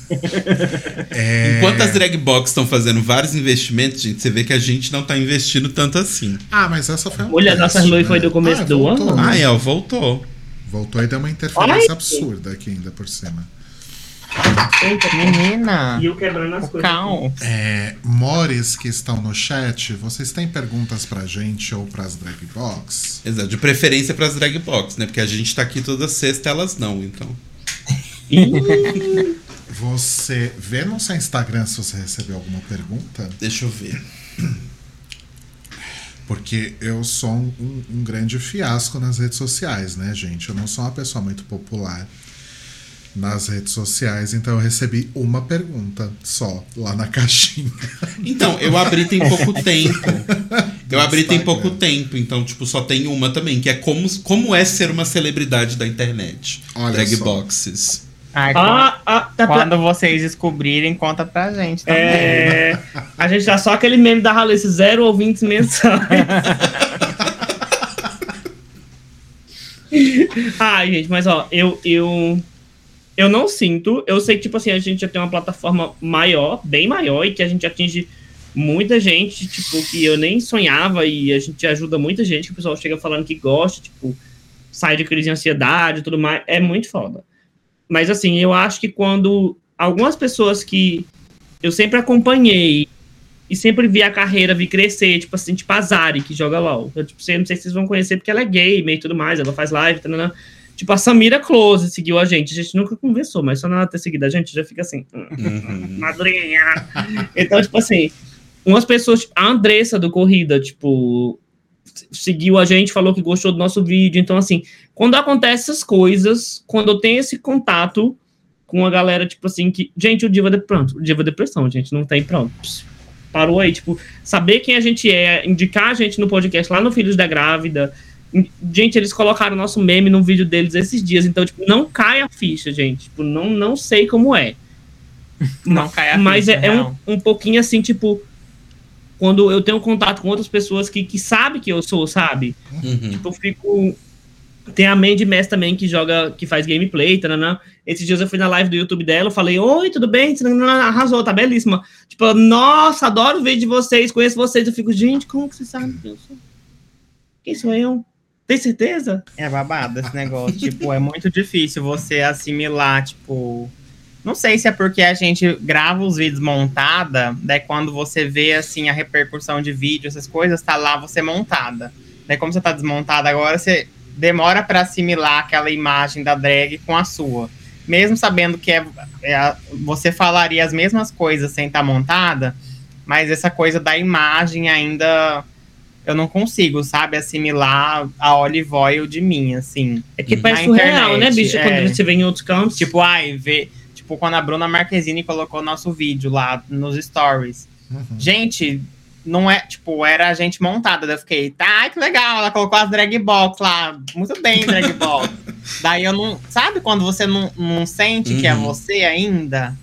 É... Enquanto as drag box estão fazendo vários investimentos, gente, você vê que a gente não tá investindo tanto assim. Ah, mas essa foi uma. Olha, nossas luzes foi do começo do voltou, ano. né? Ah, é, voltou. Voltou e deu uma interferência Ai. absurda aqui ainda por cima. Eita, Menina, E eu quebrando as o coisas. caos. É, Mores que estão no chat, vocês têm perguntas pra gente ou pras drag box? Exato, de preferência pras drag box, né? Porque a gente tá aqui toda sexta, elas não, então. Você vê no seu Instagram se você recebeu alguma pergunta? Deixa eu ver. Porque eu sou um, um- um grande fiasco nas redes sociais, né, gente? Eu não sou uma pessoa muito popular nas redes sociais, então eu recebi uma pergunta só lá na caixinha. Então, eu abri tem pouco tempo. Eu abri tem pouco tempo, então, tipo, só tem uma também, que é como, como é ser uma celebridade da internet. Olha drag só. boxes. Ai, ah, ah, tá pra- quando vocês descobrirem, conta pra gente também. É, a gente tá só aquele meme da Ralice, zero ouvintes mensais. Ai, gente, mas ó, eu, eu, eu não sinto. Eu sei que, tipo assim, a gente já tem uma plataforma maior, bem maior, e que a gente atinge muita gente, tipo, que eu nem sonhava, e a gente ajuda muita gente, que o pessoal chega falando que gosta, tipo, sai de crise de ansiedade e tudo mais. É muito foda. Mas assim, eu acho que quando algumas pessoas que eu sempre acompanhei e sempre vi a carreira vir crescer, tipo assim, tipo a Zari, que joga LOL. Eu tipo, não sei se vocês vão conhecer porque ela é gamer e tudo mais, ela faz live, tanana. Tipo, a Samira Close seguiu a gente. A gente nunca conversou, mas só nela ter seguido a gente já fica assim, hum, Uhum. madrinha. Então, tipo assim, umas pessoas, tipo, a Andressa do Corrida, tipo, seguiu a gente, falou que gostou do nosso vídeo. Então, assim, quando acontecem essas coisas, quando eu tenho esse contato com a galera, tipo assim, que. Gente, o Diva de pronto, o Diva Depressão, gente, não tem pronto. Parou aí, tipo, saber quem a gente é, indicar a gente no podcast lá no Filhos da Grávida. Gente, eles colocaram nosso meme no vídeo deles esses dias, então, tipo, não cai a ficha, gente. Tipo, não, não sei como é. Não cai a Mas ficha, é, é um, um pouquinho assim, tipo, quando eu tenho contato com outras pessoas que, que sabem que eu sou, sabe? Uhum. Tipo, eu fico. Tem a Mandy Mess também que joga, que faz gameplay, tanana. Esses dias eu fui na live do YouTube dela, eu falei, oi, tudo bem? Tanana, Arrasou, tá belíssima. Tipo, nossa, adoro o vídeo de vocês, conheço vocês. Eu fico, gente, como que você sabe quem eu sou? Quem sou eu? Tem certeza? É babado esse negócio. tipo, é muito difícil você assimilar, tipo. Não sei se é porque a gente grava os vídeos montada, daí quando você vê assim a repercussão de vídeo, essas coisas, tá lá você montada. Daí como você tá desmontada agora, você demora pra assimilar aquela imagem da drag com a sua. Mesmo sabendo que é, é você falaria as mesmas coisas sem estar montada, mas essa coisa da imagem ainda eu não consigo, sabe, assimilar a olive oil de mim, assim. É que parece surreal, né, bicho? é. Quando você vê em outros campos. Tipo, ai, vê. Tipo, quando a Bruna Marquezine colocou nosso vídeo lá nos stories. Uhum. Gente, não é, tipo, era a gente montada. Daí eu fiquei, tá, que legal, ela colocou as drag box lá. Muito bem, drag box. Daí eu não. Sabe quando você não, não sente que é Uhum. você ainda?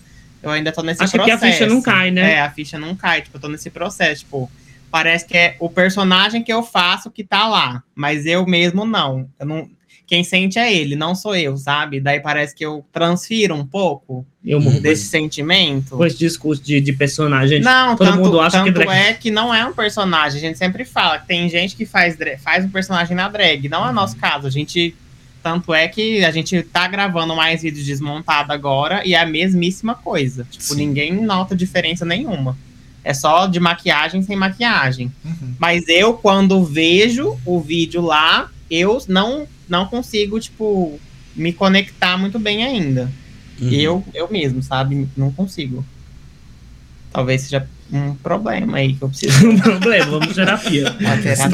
Eu ainda tô nesse Acho que a processo. ficha não cai, né? É, a ficha não cai. Tipo, eu tô nesse processo. Tipo, parece que é o personagem que eu faço que tá lá, mas eu mesmo não. Eu não quem sente é ele, não sou eu, sabe? Daí parece que eu transfiro um pouco Eu morro desse sentimento. com esse discurso de, de personagem. Não, todo tanto, mundo acha que tanto drag- é que não é um personagem. A gente sempre fala que tem gente que faz, faz um personagem na drag. Não é o nosso caso. A gente. Tanto é que a gente tá gravando mais vídeos desmontado agora e é a mesmíssima coisa. Tipo, Sim. ninguém nota diferença nenhuma. É só de maquiagem sem maquiagem. Uhum. Mas eu, quando vejo o vídeo lá, eu não, não consigo, tipo, me conectar muito bem ainda. Uhum. Eu, eu mesmo, sabe? Não consigo. Talvez seja um problema aí que eu preciso. um problema, vamos terapia.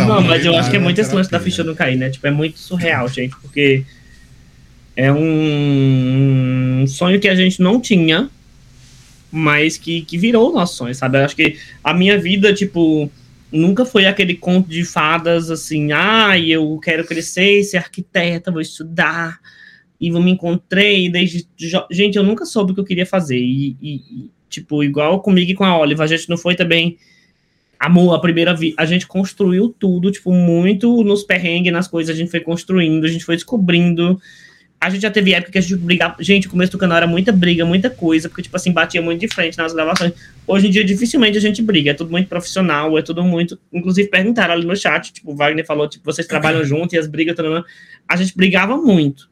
Não, mas eu acho que é muito esse lance da ficha não cair, né? Tipo, é muito surreal, gente, porque é um sonho que a gente não tinha, mas que, que virou sonho, sabe? Eu acho que a minha vida, tipo, nunca foi aquele conto de fadas assim, ah, eu quero crescer, ser arquiteta, vou estudar, e me encontrei desde. Gente, eu nunca soube o que eu queria fazer. E, e- tipo, igual comigo e com a Oliva, a gente não foi também amor à primeira vista. A gente construiu tudo, tipo, muito nos perrengues, nas coisas, a gente foi construindo, a gente foi descobrindo. A gente já teve época que a gente brigava. Gente, o começo do canal era muita briga, muita coisa, porque, tipo assim, batia muito de frente nas gravações. Hoje em dia, dificilmente a gente briga, é tudo muito profissional, é tudo muito. Inclusive, perguntaram ali no chat, tipo, o Wagner falou, tipo, vocês trabalham junto e as brigas, tarana. a gente brigava muito.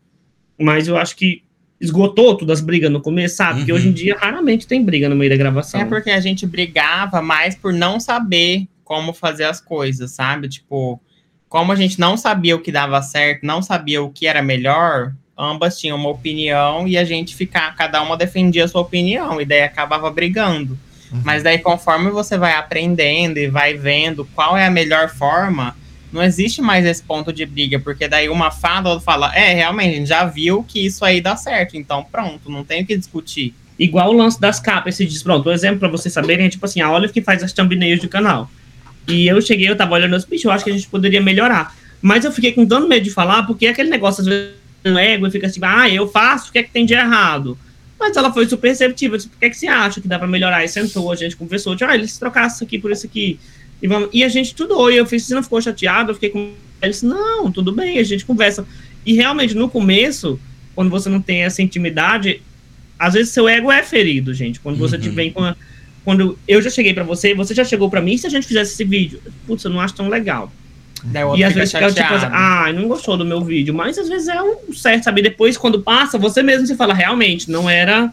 Mas eu acho que esgotou todas as brigas no começo, sabe? Porque Uhum. hoje em dia raramente tem briga no meio da gravação. É porque a gente brigava mais por não saber como fazer as coisas, sabe? Tipo, como a gente não sabia o que dava certo, não sabia o que era melhor, ambas tinham uma opinião e a gente ficava, cada uma defendia a sua opinião, e daí acabava brigando. Uhum. Mas daí, conforme você vai aprendendo e vai vendo qual é a melhor forma, não existe mais esse ponto de briga, porque daí uma fala, fala, é, realmente, a gente já viu que isso aí dá certo, então pronto, não tem o que discutir. Igual o lance das capas, esse diz, pronto, um exemplo pra vocês saberem é tipo assim, a Olive que faz as thumbnails do canal. E eu cheguei, eu tava olhando os bichos, eu acho que a gente poderia melhorar. Mas eu fiquei com tanto medo de falar, porque é aquele negócio, às vezes, um ego, e fica assim, ah, eu faço, o que é que tem de errado? Mas ela foi super receptiva, disse, o que é que você acha que dá pra melhorar? E sentou, a gente conversou, disse, ah, eles trocassem isso aqui por isso aqui. E, vamos... e a gente estudou, e eu fiz, você não ficou chateado? Eu fiquei com... Ele disse, não, tudo bem, a gente conversa. E realmente, no começo, quando você não tem essa intimidade, às vezes seu ego é ferido, gente. Quando você Uhum. te vem com a- Quando eu já cheguei pra você, você já chegou pra mim, se a gente fizesse esse vídeo? Putz, eu não acho tão legal. E às vezes fica tipo assim, chateado. ah, não gostou do meu vídeo. Mas às vezes é um certo, sabe? Depois, quando passa, você mesmo se fala, realmente, não era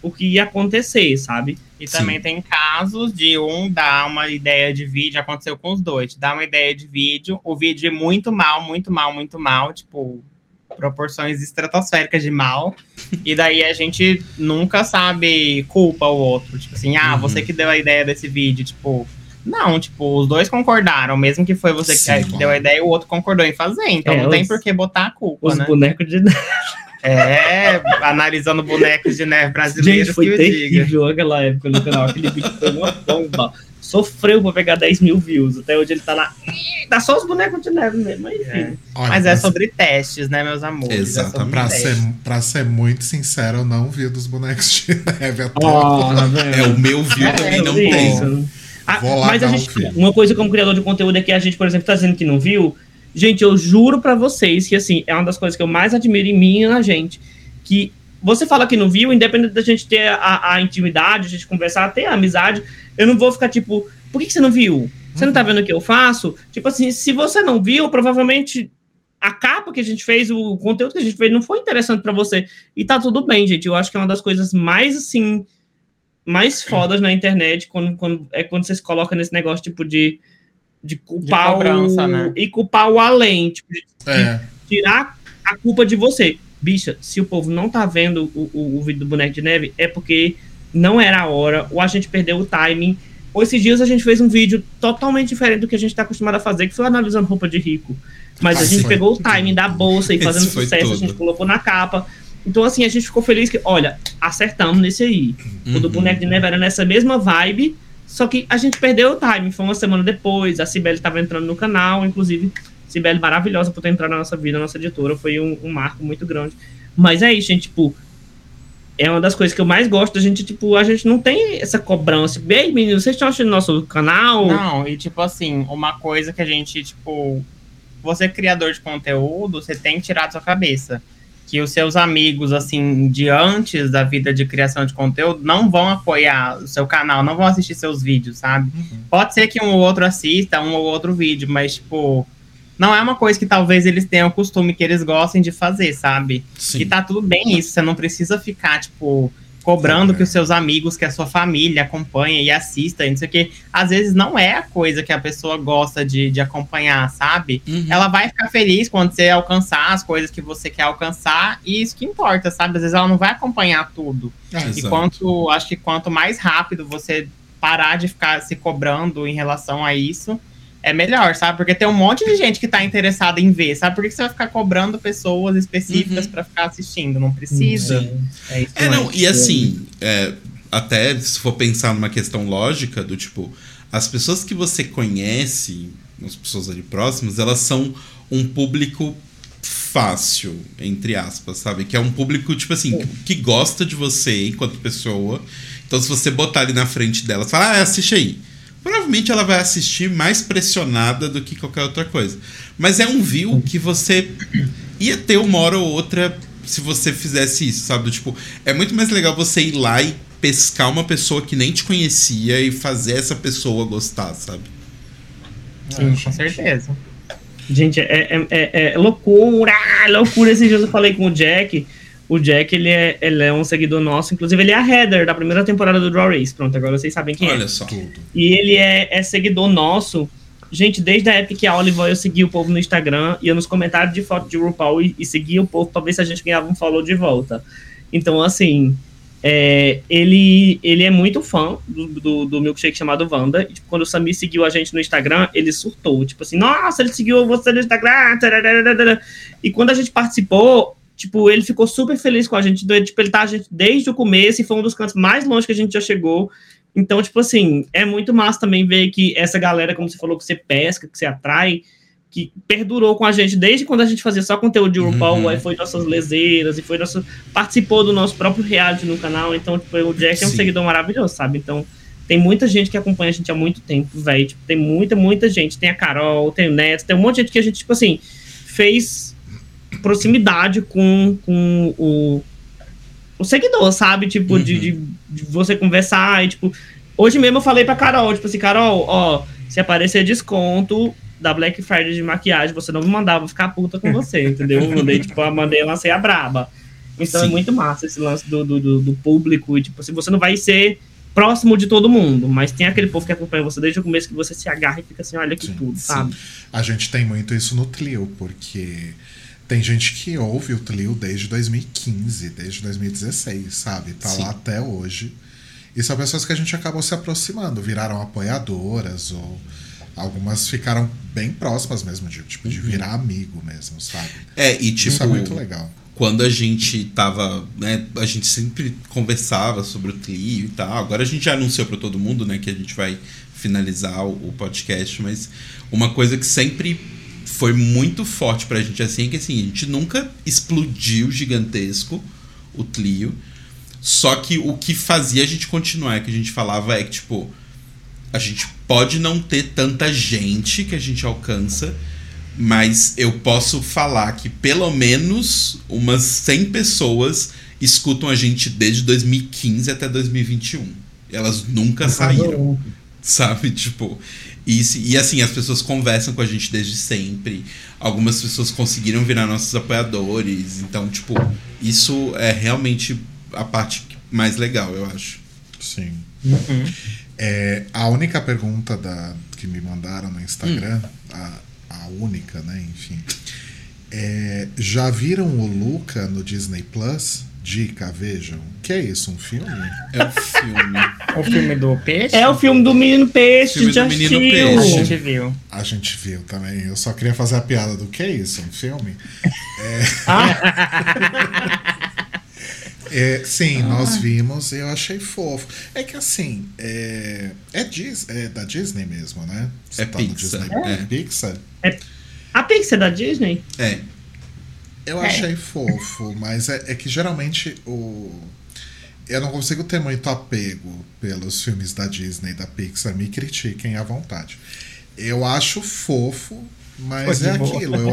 o que ia acontecer, sabe? E também tem casos de um dar uma ideia de vídeo, aconteceu com os dois, dar uma ideia de vídeo, o vídeo é muito mal, muito mal, muito mal, tipo, proporções estratosféricas de mal, e daí a gente nunca sabe culpa o outro, tipo assim, ah, Uhum. você que deu a ideia desse vídeo, tipo, não, tipo, os dois concordaram, mesmo que foi você que, Sim, que deu a ideia, o outro concordou em fazer, então É, não tem os- por que botar a culpa, Os né? bonecos de É, analisando bonecos de neve brasileiros Gente, foi que terrível aquela época no canal. Aquele vídeo foi uma bomba. Sofreu pra pegar 10 mil views. Até hoje ele tá lá. Dá só os bonecos de neve mesmo. Mas enfim. É. Olha, Mas é pra- sobre testes, né, meus amores? Exatamente. É sobre Pra testes. ser, pra ser muito sincero, eu não vi dos bonecos de neve até É, o meu view também não isso. tem. Ah, mas a um gente, fio. uma coisa como criador de conteúdo é que a gente, por exemplo, tá dizendo que não viu. Gente, eu juro pra vocês que, assim, é uma das coisas que eu mais admiro em mim e na gente. Que você fala que não viu, independente da gente ter a, a intimidade, a gente conversar, ter a amizade, eu não vou ficar tipo, por que, que você não viu? Você não tá vendo o que eu faço? Tipo assim, se você não viu, provavelmente a capa que a gente fez, o conteúdo que a gente fez não foi interessante pra você. E tá tudo bem, gente. Eu acho que é uma das coisas mais, assim, mais fodas na internet quando, quando, é quando você se coloca nesse negócio, tipo, de, de culpar cobrança, o... né? E culpar o além, tipo, de É, tirar a culpa de você. Bicha, se o povo não tá vendo o, o, o vídeo do boneco de neve, é porque não era a hora, ou a gente perdeu o timing. Ou esses dias a gente fez um vídeo totalmente diferente do que a gente tá acostumado a fazer, que foi analisando roupa de rico. Mas Ah, a gente foi. pegou o timing da bolsa e fazendo sucesso, a gente colocou na capa. Então, assim, a gente ficou feliz que, olha, acertamos nesse aí. O do Uhum. boneco de neve era nessa mesma vibe, só que a gente perdeu o timing. Foi uma semana depois, a Cibele tava entrando no canal, inclusive, Cibele maravilhosa por ter entrado na nossa vida, nossa editora, foi um, um marco muito grande. Mas é isso, gente, tipo, é uma das coisas que eu mais gosto. A gente, tipo, a gente não tem essa cobrança. Bem, meninos, vocês estão achando nosso canal? Não, e tipo assim, uma coisa que a gente, tipo, você é criador de conteúdo, você tem que tirar da sua cabeça que os seus amigos, assim, de antes da vida de criação de conteúdo, não vão apoiar o seu canal, não vão assistir seus vídeos, sabe? Uhum. Pode ser que um ou outro assista um ou outro vídeo, mas, tipo, não é uma coisa que talvez eles tenham o costume que eles gostem de fazer, sabe? Sim. E tá tudo bem isso, você não precisa ficar, tipo, cobrando que os seus amigos, que a sua família acompanhe e assista, e não sei o que. Às vezes não é a coisa que a pessoa gosta de, de acompanhar, sabe? Uhum. Ela vai ficar feliz quando você alcançar as coisas que você quer alcançar, e isso que importa, sabe? Às vezes ela não vai acompanhar tudo. É, e quanto, acho que quanto mais rápido você parar de ficar se cobrando em relação a isso, é melhor, sabe? Porque tem um monte de gente que tá interessada em ver, sabe? Por que você vai ficar cobrando pessoas específicas uhum. para ficar assistindo? Não precisa. É, isso é, não, e assim, é, até se for pensar numa questão lógica, do tipo, as pessoas que você conhece, as pessoas ali próximas, elas são um público fácil, entre aspas, sabe? Que é um público, tipo assim, que, que gosta de você enquanto pessoa. Então, se você botar ali na frente delas, falar, ah, assiste aí provavelmente ela vai assistir mais pressionada do que qualquer outra coisa. Mas é um view que você ia ter uma hora ou outra se você fizesse isso, sabe? Tipo, é muito mais legal você ir lá e pescar uma pessoa que nem te conhecia e fazer essa pessoa gostar, sabe? Sim, com certeza. Gente, é, é, é, é loucura! Loucura! Esses dias eu falei com o Jack o Jack, ele é, ele é um seguidor nosso, inclusive ele é a header da primeira temporada do Draw Race. Pronto, agora vocês sabem quem Olha é. Olha só. E ele é, é seguidor nosso. Gente, desde a época que a Oliver eu seguia o povo no Instagram, ia nos comentários de foto de RuPaul e, e seguia o povo pra ver se a gente ganhava um follow de volta. Então, assim, é, ele, ele é muito fã do, do, do milkshake chamado Wanda. E, tipo, quando o Samir seguiu a gente no Instagram, ele surtou. Tipo assim, nossa, ele seguiu você no Instagram. E quando a gente participou, Tipo, ele ficou super feliz com a gente. Tipo, ele tá a gente desde o começo e foi um dos cantos mais longe que a gente já chegou. Então, tipo assim, é muito massa também ver que essa galera, como você falou, que você pesca, que você atrai, que perdurou com a gente desde quando a gente fazia só conteúdo de RuPaul, uhum. aí foi nossas leseiras, e foi nosso. participou do nosso próprio reality no canal. Então, tipo, o Jack é um seguidor maravilhoso, sabe? Então, tem muita gente que acompanha a gente há muito tempo, velho. Tipo, tem muita, muita gente. Tem a Carol, tem o Neto, tem um monte de gente que a gente, tipo assim, fez proximidade com, com o, o seguidor, sabe? Tipo, uhum. de, de, de, você conversar e, tipo... Hoje mesmo eu falei pra Carol, tipo assim, Carol, ó, se aparecer desconto da Black Friday de maquiagem, você não me mandava ficar puta com você, entendeu? Eu mandei, tipo, eu mandei lancei a braba. Então é Sim. é muito massa esse lance do, do, do, do público e, tipo assim, você não vai ser próximo de todo mundo, mas tem aquele povo que acompanha você desde o começo que você se agarra e fica assim, olha que sim, tudo, sabe? A gente tem muito isso no Clio, porque tem gente que ouve o Tlio desde 2015, desde 2016, sabe? Tá Sim. lá até hoje. E são pessoas que a gente acabou se aproximando, viraram apoiadoras ou algumas ficaram bem próximas mesmo, de, tipo, de uhum. virar amigo mesmo, sabe? É, e tipo. Isso é muito legal. Quando a gente tava, né, a gente sempre conversava sobre o Tlio e tal. Agora a gente já anunciou para todo mundo, né, que a gente vai finalizar o, o podcast, mas uma coisa que sempre foi muito forte pra gente assim, que assim, a gente nunca explodiu gigantesco o Tlio. Só que o que fazia a gente continuar, que a gente falava é que, tipo, a gente pode não ter tanta gente que a gente alcança, mas eu posso falar que pelo menos umas 100 pessoas escutam a gente desde 2015 até 2021. Elas nunca saíram. Sabe? Tipo, e, e assim, as pessoas conversam com a gente desde sempre. Algumas pessoas conseguiram virar nossos apoiadores. Então, tipo, isso é realmente a parte mais legal, eu acho. Sim. Uhum. É, a única pergunta da, que me mandaram no Instagram, hum. a, a única, né? Enfim. É, já viram o Luca no Disney Plus? Dica, vejam. Que é isso? Um filme? É um filme. o filme do peixe? É o filme do menino peixe. Filme do menino peixe. A gente viu. A gente viu também. Eu só queria fazer a piada do que é isso? Um filme? É... Ah. é, sim, ah. nós vimos e eu achei fofo. É que assim, é, é, Dis, é da Disney mesmo, né? Você é tá Pixar. Disney, é. Pixar? É, a Pixar é da Disney? É. Eu é. achei fofo, mas é, é, que geralmente o. eu não consigo ter muito apego pelos filmes da Disney, da Pixar. Me critiquem à vontade. Eu acho fofo, mas Foi é aquilo. Eu,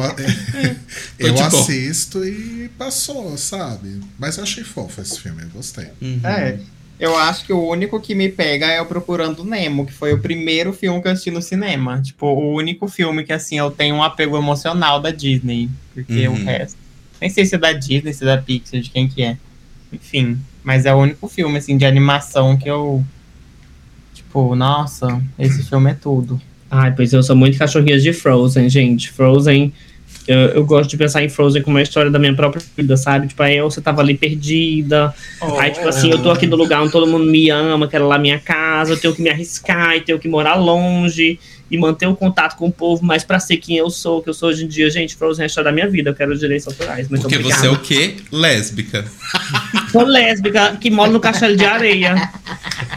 eu de boa. assisto e passou, sabe? Mas eu achei fofo esse filme, eu gostei. Uhum. É. Eu acho que o único que me pega é o Procurando Nemo, que foi o primeiro filme que eu assisti no cinema. Tipo, o único filme que, assim, eu tenho um apego emocional da Disney. Porque Uhum. o resto. Nem sei se é da Disney, se é da Pixar, de quem que é. Enfim. Mas é o único filme, assim, de animação que eu. Tipo, nossa, esse filme é tudo. Ai, pois eu sou muito cachorrinhas de Frozen, gente. Frozen. Eu, eu gosto de pensar em Frozen como uma história da minha própria vida, sabe? Tipo, aí você tava ali perdida. Aí, tipo assim, eu tô aqui no lugar onde todo mundo me ama, quero lá minha casa, eu tenho que me arriscar e tenho que morar longe e manter o contato com o povo, mas pra ser quem eu sou, que eu sou hoje em dia, gente, Frozen é a história da minha vida, eu quero direitos autorais. Muito Porque obrigada. você é o quê? Lésbica. Sou lésbica que mora no Castelo de Areia.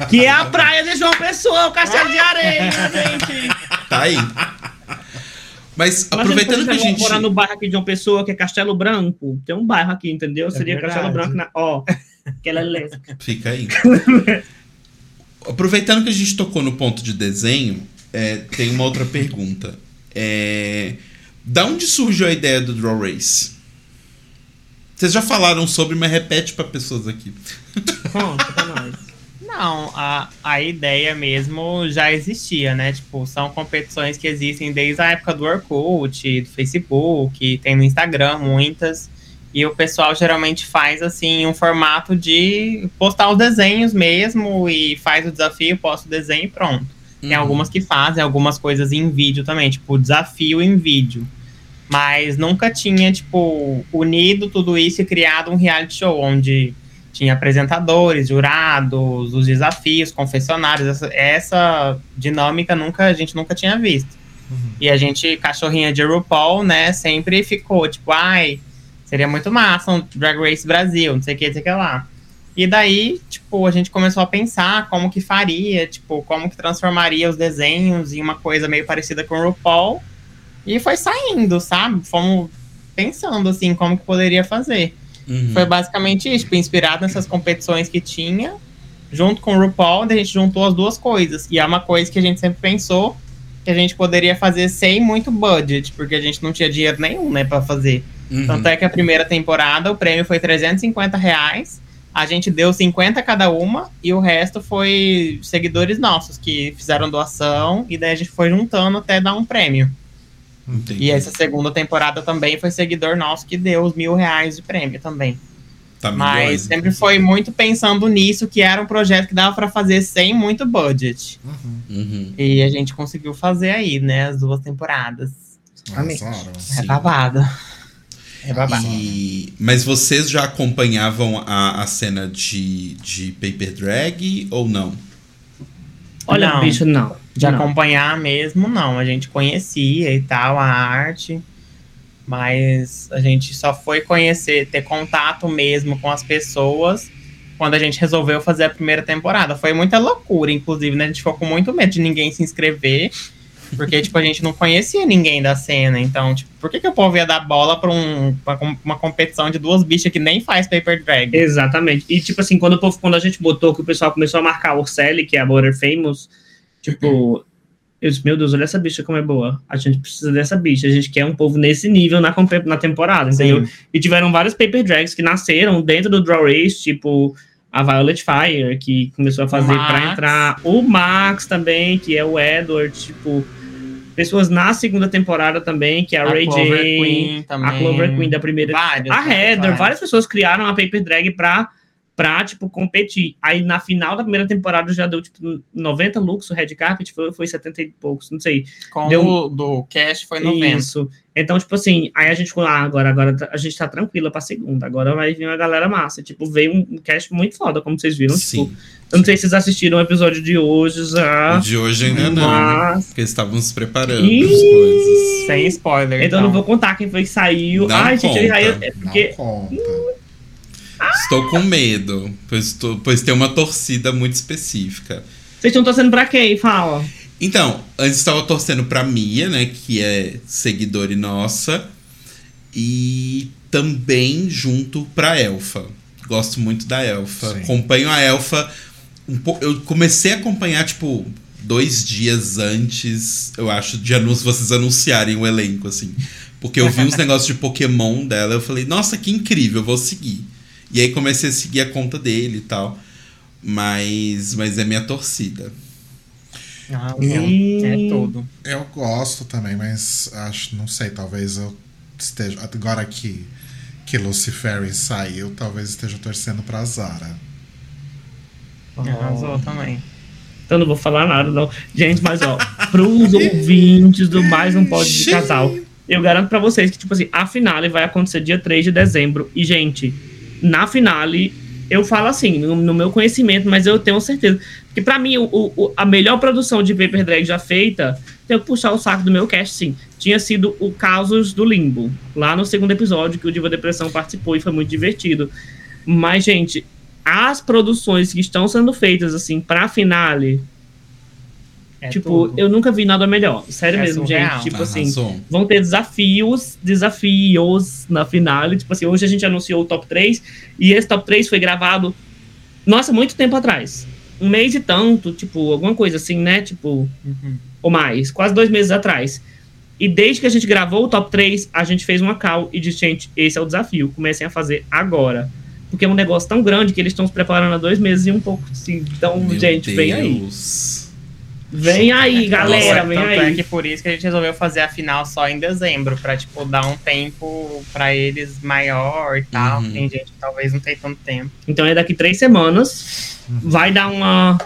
Que é a praia de João Pessoa, o Castelo de Areia, gente. Tá aí. Mas Imagina aproveitando que a gente. morar no bairro aqui de João Pessoa, que é Castelo Branco. Tem um bairro aqui, entendeu? Seria verdade. Castelo Branco na. Ó, que ela é lésbica. Fica aí. Aproveitando que a gente tocou no ponto de desenho, é, tem uma outra pergunta. É, da onde surgiu a ideia do Draw Race? Vocês já falaram sobre, mas repete para pessoas aqui. Conta pra nós. Não, a, a ideia mesmo já existia, né? Tipo, são competições que existem desde a época do Orkut, do Facebook, tem no Instagram muitas. E o pessoal geralmente faz assim um formato de postar os desenhos mesmo e faz o desafio, posta o desenho e pronto. Tem Uhum. algumas que fazem algumas coisas em vídeo também, tipo desafio em vídeo. Mas nunca tinha, tipo, unido tudo isso e criado um reality show onde tinha apresentadores, jurados, os desafios, confessionários. Essa, essa dinâmica nunca a gente nunca tinha visto. E a gente, cachorrinha de RuPaul, né, sempre ficou tipo, ai, seria muito massa um Drag Race Brasil, não sei o que, não sei o que lá. E daí, tipo, a gente começou a pensar como que faria, tipo, como que transformaria os desenhos em uma coisa meio parecida com o RuPaul. E foi saindo, sabe? Fomos pensando, assim, como que poderia fazer. Uhum. Foi basicamente isso, tipo, inspirado nessas competições que tinha, junto com o RuPaul, a gente juntou as duas coisas. E é uma coisa que a gente sempre pensou que a gente poderia fazer sem muito budget, porque a gente não tinha dinheiro nenhum, né, pra fazer. Uhum. Tanto é que a primeira temporada o prêmio foi 350 reais. A gente deu 50 cada uma e o resto foi seguidores nossos que fizeram doação e daí a gente foi juntando até dar um prêmio. Entendi. E essa segunda temporada também foi seguidor nosso que deu os mil reais de prêmio também. Tá Mas milhões, sempre foi muito pensando nisso, que era um projeto que dava pra fazer sem muito budget. Uhum. E a gente conseguiu fazer aí, né, as duas temporadas. Amém. Arrasaram. É babado. É babado. E- Mas vocês já acompanhavam a, a cena de, de Paper Drag ou não? Olha, Não. bicho, não. De não. acompanhar mesmo, não. A gente conhecia e tal, a arte. Mas a gente só foi conhecer, ter contato mesmo com as pessoas quando a gente resolveu fazer a primeira temporada. Foi muita loucura, inclusive, né? A gente ficou com muito medo de ninguém se inscrever. Porque, tipo, a gente não conhecia ninguém da cena. Então, tipo, por que, que o povo ia dar bola pra, um, pra uma competição de duas bichas que nem faz paper drag? Exatamente. E, tipo assim, quando, o povo, quando a gente botou que o pessoal começou a marcar a Orcelli, que é a Border Famous, tipo, eu disse, meu Deus, olha essa bicha como é boa. A gente precisa dessa bicha. A gente quer um povo nesse nível na, na temporada, entendeu? Sim. E tiveram vários paper drags que nasceram dentro do Draw Race, tipo a Violet Fire, que começou a fazer Max. pra entrar. O Max também, que é o Edward, tipo. Pessoas na segunda temporada também, que é a, Ray Clover J, Queen também. a Clover Queen da primeira Vários, a Heather, várias pessoas criaram a Paper Drag pra, pra, tipo, competir. Aí, na final da primeira temporada, já deu, tipo, 90 looks, o Red Carpet foi, foi 70 e poucos, não sei. Com Deu- o do Cash foi 90. Isso. Então, tipo assim, aí a gente falou, ah, agora, agora a gente tá tranquila pra segunda, agora vai vir uma galera massa. Tipo, veio um cast muito foda, como vocês viram. Sim. Tipo, eu não sei se vocês assistiram o episódio de hoje já. O de hoje ainda não. né? Mas- Porque eles estavam se preparando Ih! as coisas. Sem spoiler. Então, eu não vou contar quem foi que saiu. Não Ai, gente, aí, conta. é porque. Não conta. Estou com medo, pois, tô- pois tem uma torcida muito específica. Vocês estão torcendo pra quem? Fala. Então, antes estava torcendo pra Mia, né? Que é seguidora nossa. E também junto pra Elfa. gosto muito da Elfa. Sim. Acompanho a Elfa. Um po- eu comecei a acompanhar, tipo, dois dias antes, eu acho, de anúncio, vocês anunciarem o elenco, assim. Porque eu vi uns negócios de Pokémon dela, eu falei, nossa, que incrível, eu vou seguir. E aí comecei a seguir a conta dele e tal. Mas, mas é minha torcida. Ah, E- É tudo. Eu gosto também, mas acho, não sei, talvez eu esteja. Agora que, que Lucifer saiu, talvez esteja torcendo pra Zara. Arrasou também. Então não vou falar nada, não. Gente, mas ó, pros ouvintes do Mais Um Pod de Casal, eu garanto pra vocês que, tipo assim, a finale vai acontecer dia 3 de dezembro. E, gente, na finale, eu falo assim, no, no meu conhecimento, mas eu tenho certeza. Porque pra mim, o, o- a melhor produção de Paper Drag já feita, tenho que puxar o saco do meu cast, sim. Tinha sido o Causos do Limbo, lá no segundo episódio, que o Diva Depressão participou e foi muito divertido. Mas, gente, as produções que estão sendo feitas, assim, pra finale, É tipo, tudo. eu nunca vi nada melhor. Sério É mesmo, surreal. gente. Tipo assim, vão ter desafios, desafios na finale. Tipo assim, hoje a gente anunciou o top 3 e esse top 3 foi gravado, nossa, muito tempo atrás. Um mês e tanto, tipo, alguma coisa assim, né? Tipo, Uhum. ou mais, quase dois meses atrás. E desde que a gente gravou o top 3, a gente fez uma call e disse, gente, esse é o desafio, comecem a fazer agora. Porque é um negócio tão grande que eles estão se preparando há dois meses e um pouco, assim. Então, Meu gente, vem aí. Vem aí, galera, Nossa, vem tanto aí. é que por isso que a gente resolveu fazer a final só em dezembro, pra, tipo, dar um tempo pra eles maior e tal. Uhum. Tem gente que talvez não tenha tanto tempo. Então é daqui três semanas. Vai dar uma,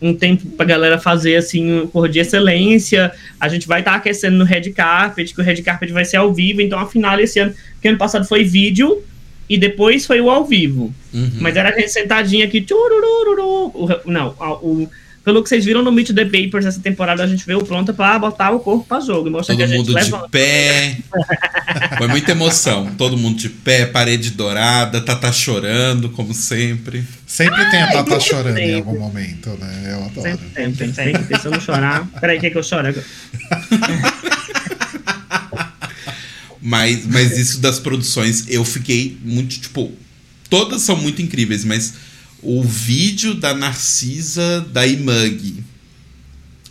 um tempo pra galera fazer assim, um cor de excelência. A gente vai estar aquecendo no Red Carpet, que o Red Carpet vai ser ao vivo. Então a final esse ano, porque ano passado foi vídeo e depois foi o ao vivo. Uhum. Mas era a gente sentadinha aqui. O, não, o, pelo que vocês viram no Meet the Papers essa temporada, a gente veio pronta pra botar o corpo pra jogo. e Mostrar que Todo a gente mundo levanta. de pé. Foi muita emoção. Todo mundo de pé, parede dourada, Tata chorando, como sempre. Sempre tem a Tata chorando em tempo. algum momento, né? Eu adoro. Sempre tem, tem, tem que ter. Se eu não chorar. Peraí, quer que eu chore? agora? Mas, mas isso das produções, eu fiquei muito, tipo, todas são muito incríveis, mas o vídeo da Narcisa da Imug,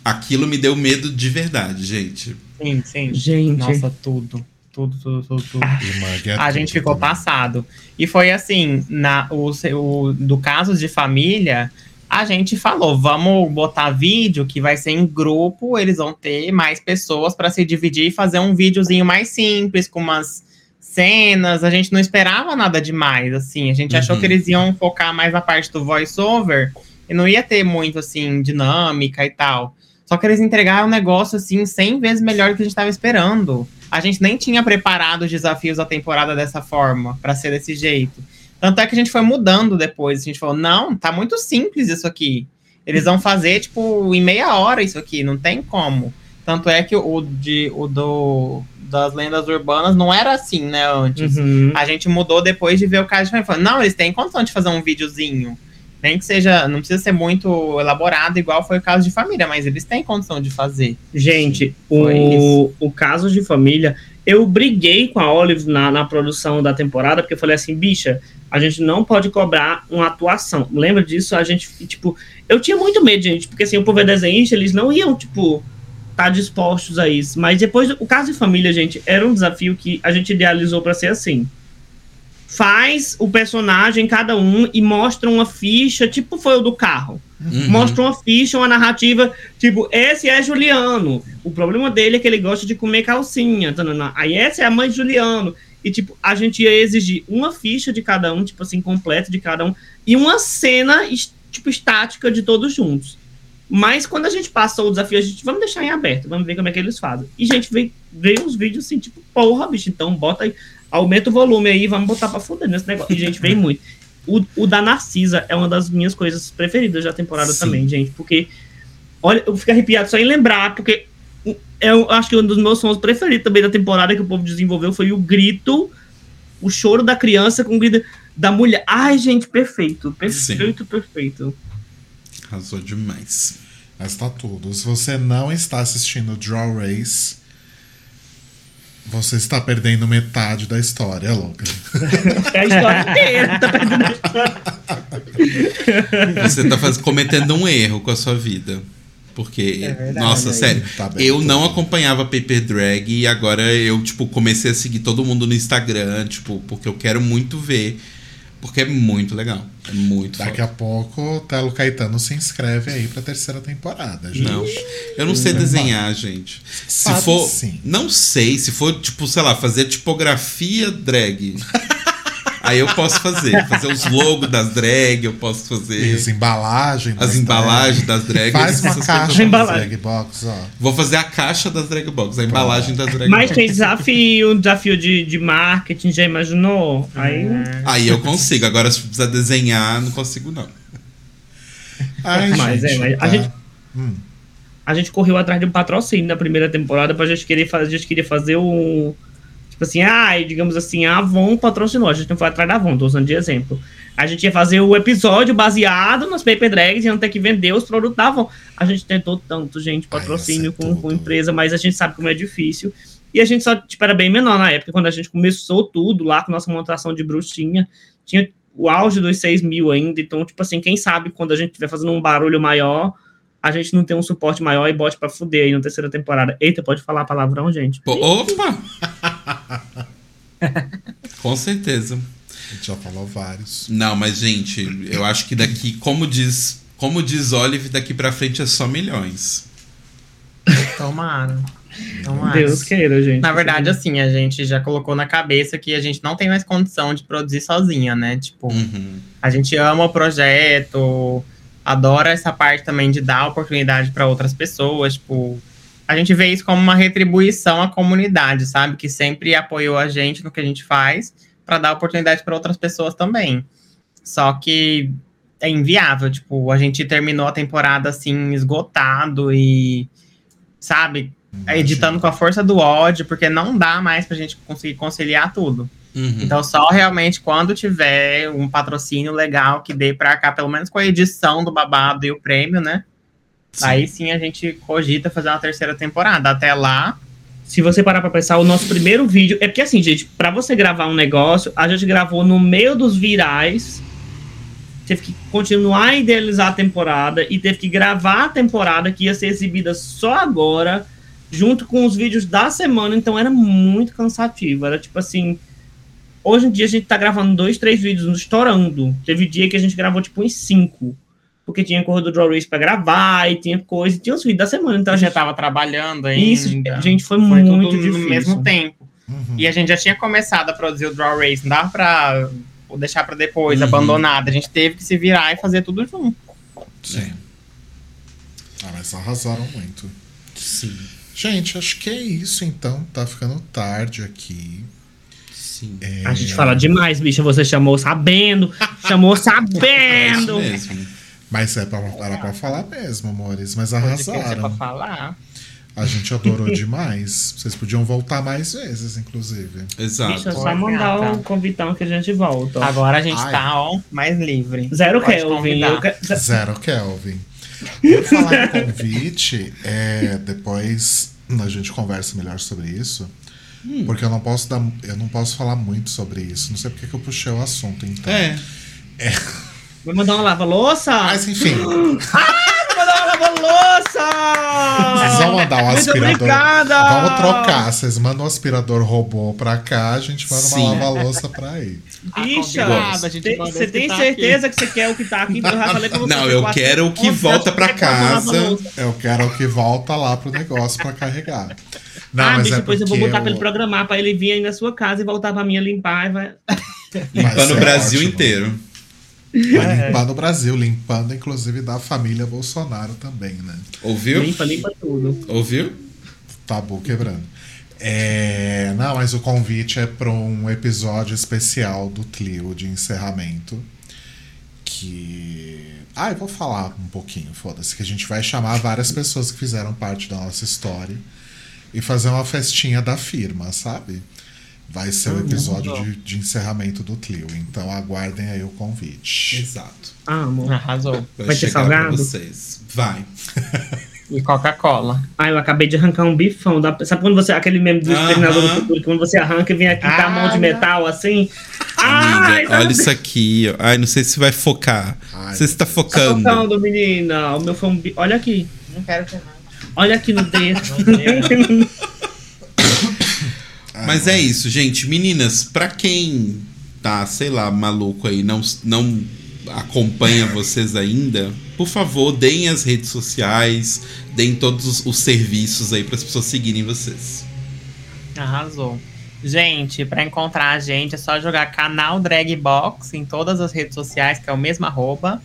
aquilo me deu medo de verdade, gente. Sim, sim. Gente. Nossa, tudo. Tudo, tudo, tudo, tudo. E Mug é A tudo gente ficou também. passado. E foi assim, na, o, o, do casos de família, a gente falou, vamos botar vídeo que vai ser em grupo, eles vão ter mais pessoas para se dividir e fazer um videozinho mais simples, com umas cenas. A gente não esperava nada demais, assim. A gente achou Uhum. que eles iam focar mais na parte do voice-over e não ia ter muito, assim, dinâmica e tal. Só que eles entregaram um negócio, assim, 100 vezes melhor do que a gente estava esperando. A gente nem tinha preparado os desafios da temporada dessa forma, pra ser desse jeito. Tanto é que a gente foi mudando depois. A gente falou: não, tá muito simples isso aqui. Eles vão fazer, tipo, em meia hora isso aqui, não tem como. Tanto é que o, de, o do, das lendas urbanas não era assim, né, antes. Uhum. A gente mudou depois de ver o caso de família. Falou, Não, eles têm condição de fazer um videozinho. Nem que seja, não precisa ser muito elaborado, igual foi o caso de família, mas eles têm condição de fazer. Gente, Foi o, o caso de família, eu briguei com a Olive na, na produção da temporada, porque eu falei assim, bicha, a gente não pode cobrar uma atuação. Lembra disso? A gente, tipo, eu tinha muito medo, gente, porque assim, o povo é desenhista, eles não iam, tipo, estar dispostos a isso. Mas depois, o caso de família, gente, era um desafio que a gente idealizou para ser assim. Faz o personagem, cada um, e mostra uma ficha, tipo foi o do carro Uhum. mostra uma ficha, uma narrativa, tipo, esse é Juliano. O problema dele é que ele gosta de comer calcinha. tanana. Aí essa é a mãe de Juliano. E, tipo, a gente ia exigir uma ficha de cada um, tipo assim, completa de cada um, e uma cena, tipo, estática de todos juntos. Mas quando a gente passou o desafio, a gente, vamos deixar em aberto, vamos ver como é que eles fazem. E, gente, veio, veio uns vídeos assim, tipo, porra, bicho, então bota aí, aumenta o volume aí, vamos botar pra fuder nesse negócio. E, gente, veio muito. O, o da Narcisa é uma das minhas coisas preferidas da temporada Sim. também, gente, porque olha, eu fico arrepiado só em lembrar, porque eu acho que um dos meus sons preferidos também da temporada que o povo desenvolveu foi o grito, o choro da criança com o grito da mulher. Ai, gente, perfeito, perfeito, perfeito. Arrasou demais. Mas tá tudo. Se você não está assistindo Draw Race, Você está perdendo metade da história, louca. É a história inteira. Tá perdendo a história. Você tá faz- cometendo um erro com a sua vida. Porque, É verdade, nossa, aí. sério, Tá bem, eu tudo não bem. acompanhava Paper Drag e agora eu, tipo, comecei a seguir todo mundo no Instagram, tipo, porque eu quero muito ver. Porque é muito legal. É muito Daqui foda. a pouco o Telo Caetano se inscreve aí pra terceira temporada, gente. Não. Eu não sei desenhar, gente. Se Sabe for. sim. Não sei. Se for, tipo, sei lá, fazer tipografia drag. aí eu posso fazer. Fazer os logos das drag, eu posso fazer. Isso, embalagem. As embalagens das drag. Faz uma caixa das drag box, ó. Vou fazer a caixa das drag box, a embalagem das drag Mas box. tem desafio, desafio de, de marketing, já imaginou? Aí. Aí eu consigo. Agora, se precisar desenhar, não consigo, não. Ai, Mas é, mas a tá. gente- Hum. A gente correu atrás de um patrocínio na primeira temporada pra gente querer fazer. A gente queria fazer um. Tipo assim, ai, digamos assim, a Avon patrocinou. A gente não foi atrás da Avon, tô usando de exemplo. A gente ia fazer o episódio baseado nas paper drags e não ter que vender os produtos da Avon. A gente tentou tanto, gente, Ai, patrocínio é com, com empresa, mas a gente sabe como é difícil. E a gente só, tipo, era bem menor na época, quando a gente começou tudo lá com nossa montação de bruxinha. Tinha o auge dos 6 mil ainda. Então, tipo assim, quem sabe quando a gente estiver fazendo um barulho maior, a gente não tem um suporte maior e bote pra fuder aí na terceira temporada. Eita, pode falar palavrão, gente. Opa! Com certeza. A gente já falou vários. Não, mas, gente, eu acho que daqui, como diz, como diz Olive, daqui pra frente é só milhões. Tomara. Tomara. Deus queira, gente. Na verdade, assim, a gente já colocou na cabeça que a gente não tem mais condição de produzir sozinha, né? Tipo, Uhum. a gente ama o projeto, adora essa parte também de dar oportunidade para outras pessoas, tipo, a gente vê isso como uma retribuição à comunidade, sabe? Que sempre apoiou a gente no que a gente faz para dar oportunidade para outras pessoas também. Só que é inviável, tipo, a gente terminou a temporada assim esgotado e sabe, editando com a força do ódio, porque não dá mais pra gente conseguir conciliar tudo. Uhum. Então, só realmente quando tiver um patrocínio legal que dê pra cá, pelo menos com a edição do babado e o prêmio, né? Sim. Aí sim a gente cogita fazer uma terceira temporada. Até lá, Se você parar pra pensar, o nosso primeiro vídeo. É porque assim, gente, pra você gravar um negócio, a gente gravou no meio dos virais. Teve que continuar a idealizar a temporada e teve que gravar a temporada que ia ser exibida só agora, junto com os vídeos da semana. Então era muito cansativo. Era tipo assim. Hoje em dia a gente tá gravando dois, três vídeos estourando. Teve dia que a gente gravou tipo uns cinco. Porque tinha corrida do Draw Race pra gravar, e tinha coisa, e tinha os vídeos da semana. Então a gente já tava trabalhando ainda. Isso, gente, foi, Foi muito tudo difícil. no mesmo tempo. Uhum. E a gente já tinha começado a produzir o Draw Race, não dava pra deixar pra depois, Uhum. abandonado. A gente teve que se virar e fazer tudo junto. Sim. Ah, mas arrasaram muito. Sim. Gente, acho que é isso então. Tá ficando tarde aqui. Sim. É, A gente fala demais, bicha. Você chamou sabendo, chamou É isso sabendo. mesmo. Mas é pra, era pra falar mesmo, amores. Mas Podcast é pra arrasaram. falar. A gente adorou demais. Vocês podiam voltar mais vezes, inclusive. Exato. Bicha, é só mandar o convitão que a gente volta. Agora a gente Ai. tá, ó, mais livre. Zero Pode Kelvin. eu Zero Kelvin. Por falar em convite, é, depois a gente conversa melhor sobre isso. Hum. Porque eu não posso dar, eu não posso falar muito sobre isso. Não sei porque que eu puxei o assunto, então. É. Vai mandar uma lava-louça? Mas enfim, Vai mandar uma lava-louça! vocês vão mandar um Muito aspirador. obrigada! Vamos trocar. Vocês mandam um aspirador robô pra cá, a gente manda Sim. uma lava-louça pra aí. Bicha, Convidada, a gente tem- manda você tem que tá certeza que você quer o que tá aqui? Eu já falei pra você. Não, eu quero o que volta pra eu casa. Eu quero o que volta lá pro negócio pra carregar. Não, ah, mas bicho, é depois eu vou botar pra eu- ele programar pra ele vir aí na sua casa e voltar pra mim limpar e vai. Vai Limpando ser o Brasil ótimo. inteiro. Vai É. limpar no Brasil, limpando inclusive da família Bolsonaro também, né? Ouviu? Limpa, limpa tudo. Ouviu? Tabu quebrando. É, não, mas o convite é para um episódio especial do Clio de encerramento. Que. Ah, eu vou falar um pouquinho, foda-se. Que a gente vai chamar várias pessoas que fizeram parte da nossa história e fazer uma festinha da firma, sabe? Vai ser o episódio de, de encerramento do Clio. Então aguardem aí o convite. Exato. Amo. Arrasou. Vai ter chegar pra salgado? vocês. Vai. E Coca-Cola. Ai, eu acabei de arrancar um bifão. Da... Sabe quando você. Aquele meme do. Exterminador do Futuro, que quando você arranca e vem aqui tá a mão de Ah, metal assim. Ai, Amiga, olha isso aqui. Ai, não sei se vai focar. Ai, Você está Tá focando. menina. O meu foi um. Olha aqui. Não quero ter nada. Olha aqui no dedo. Mas é isso, gente. Meninas, pra quem tá, sei lá, maluco aí, não, não acompanha vocês ainda, por favor, deem as redes sociais, deem todos os, os serviços aí para as pessoas seguirem vocês. Arrasou. Gente, pra encontrar a gente é só jogar canal Dragbox em todas as redes sociais, que é o mesmo arroba.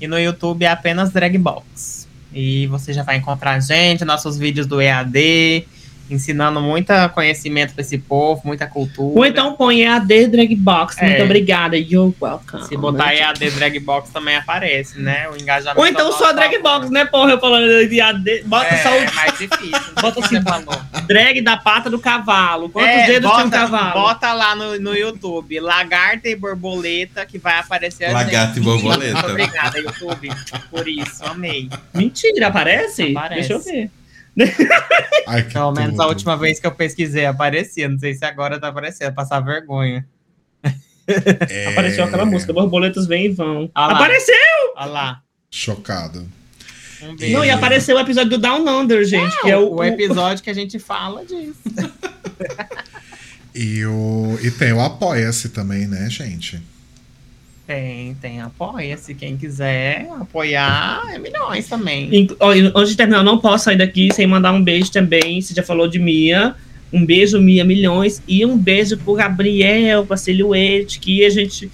E no YouTube é apenas Dragbox. E você já vai encontrar a gente, nossos vídeos do EAD, ensinando muito conhecimento pra esse povo, muita cultura. Ou então põe EAD Drag Box. Muito É. obrigada. You're welcome. Se botar EAD Dragbox também aparece, né? O engajamento. Ou então só Drag. Box, né, porra? Eu falando de EAD. Bota É, só é o mais difícil. Bota Bota assim, drag da pata do cavalo. Quantos É, dedos bota, tinha um cavalo? Bota lá no, no YouTube, lagarta e borboleta, que vai aparecer a Lagarta e borboleta. Muito obrigada, YouTube, por isso, amei. Mentira, aparece? Aparece. Deixa eu ver. Ai, que Pelo menos tudo. a última vez que eu pesquisei aparecia, não sei se agora tá aparecendo, passar vergonha. É... Apareceu aquela música, borboletas vêm e vão. Ah. Apareceu! Olha lá. Chocado. Um. Não, e apareceu o episódio do Down Under, gente, que é o, o episódio que a gente fala disso. E, o... e tem o Apoia-se também, né, gente? Tem, tem, apoia-se. Quem quiser apoiar, é milhões também. Inc- ó, Antes de terminar, eu não posso sair daqui sem mandar um beijo também. Você já falou de Mia. Um beijo, Mia Milhões. E um beijo pro Gabriel, pra Silhouette, que a gente.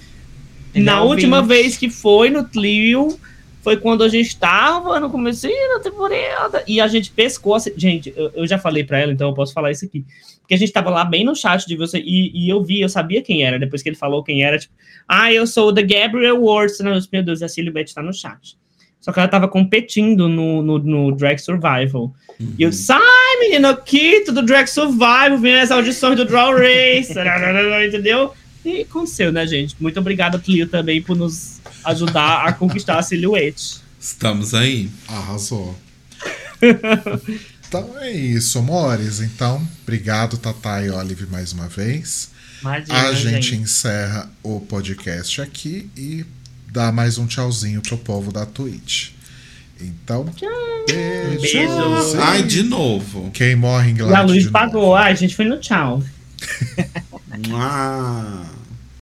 Ele na é última vez que foi no Tlio, foi quando a gente estava no começo da temporada. E a gente pescou. assim- Gente, eu, eu já falei pra ela, então eu posso falar isso aqui. Porque a gente tava lá bem no chat de você. E, e eu vi, eu sabia quem era. Depois que ele falou quem era, tipo, ah, eu sou o The Gabriel. Não, meu Deus, a Silhouette tá no chat. Só que ela tava competindo no, no, no Drag Survival. E eu disse, ai, menino, Kito do Drag Survival, vem as audições do Draw Race, entendeu? E aconteceu, né, gente? Muito obrigada, Clio, também, por nos ajudar a conquistar a Silhouette. Estamos aí. Arrasou. então é isso, amores. Então, obrigado, Tatá e Olive, mais uma vez. Imagina, A gente, gente. encerra o podcast aqui e dá mais um tchauzinho pro povo da Twitch. Então, beijo. Beijo. Ai, de novo. Quem morre em E a luz pagou. novo. Ai, a gente foi no tchau. Mua.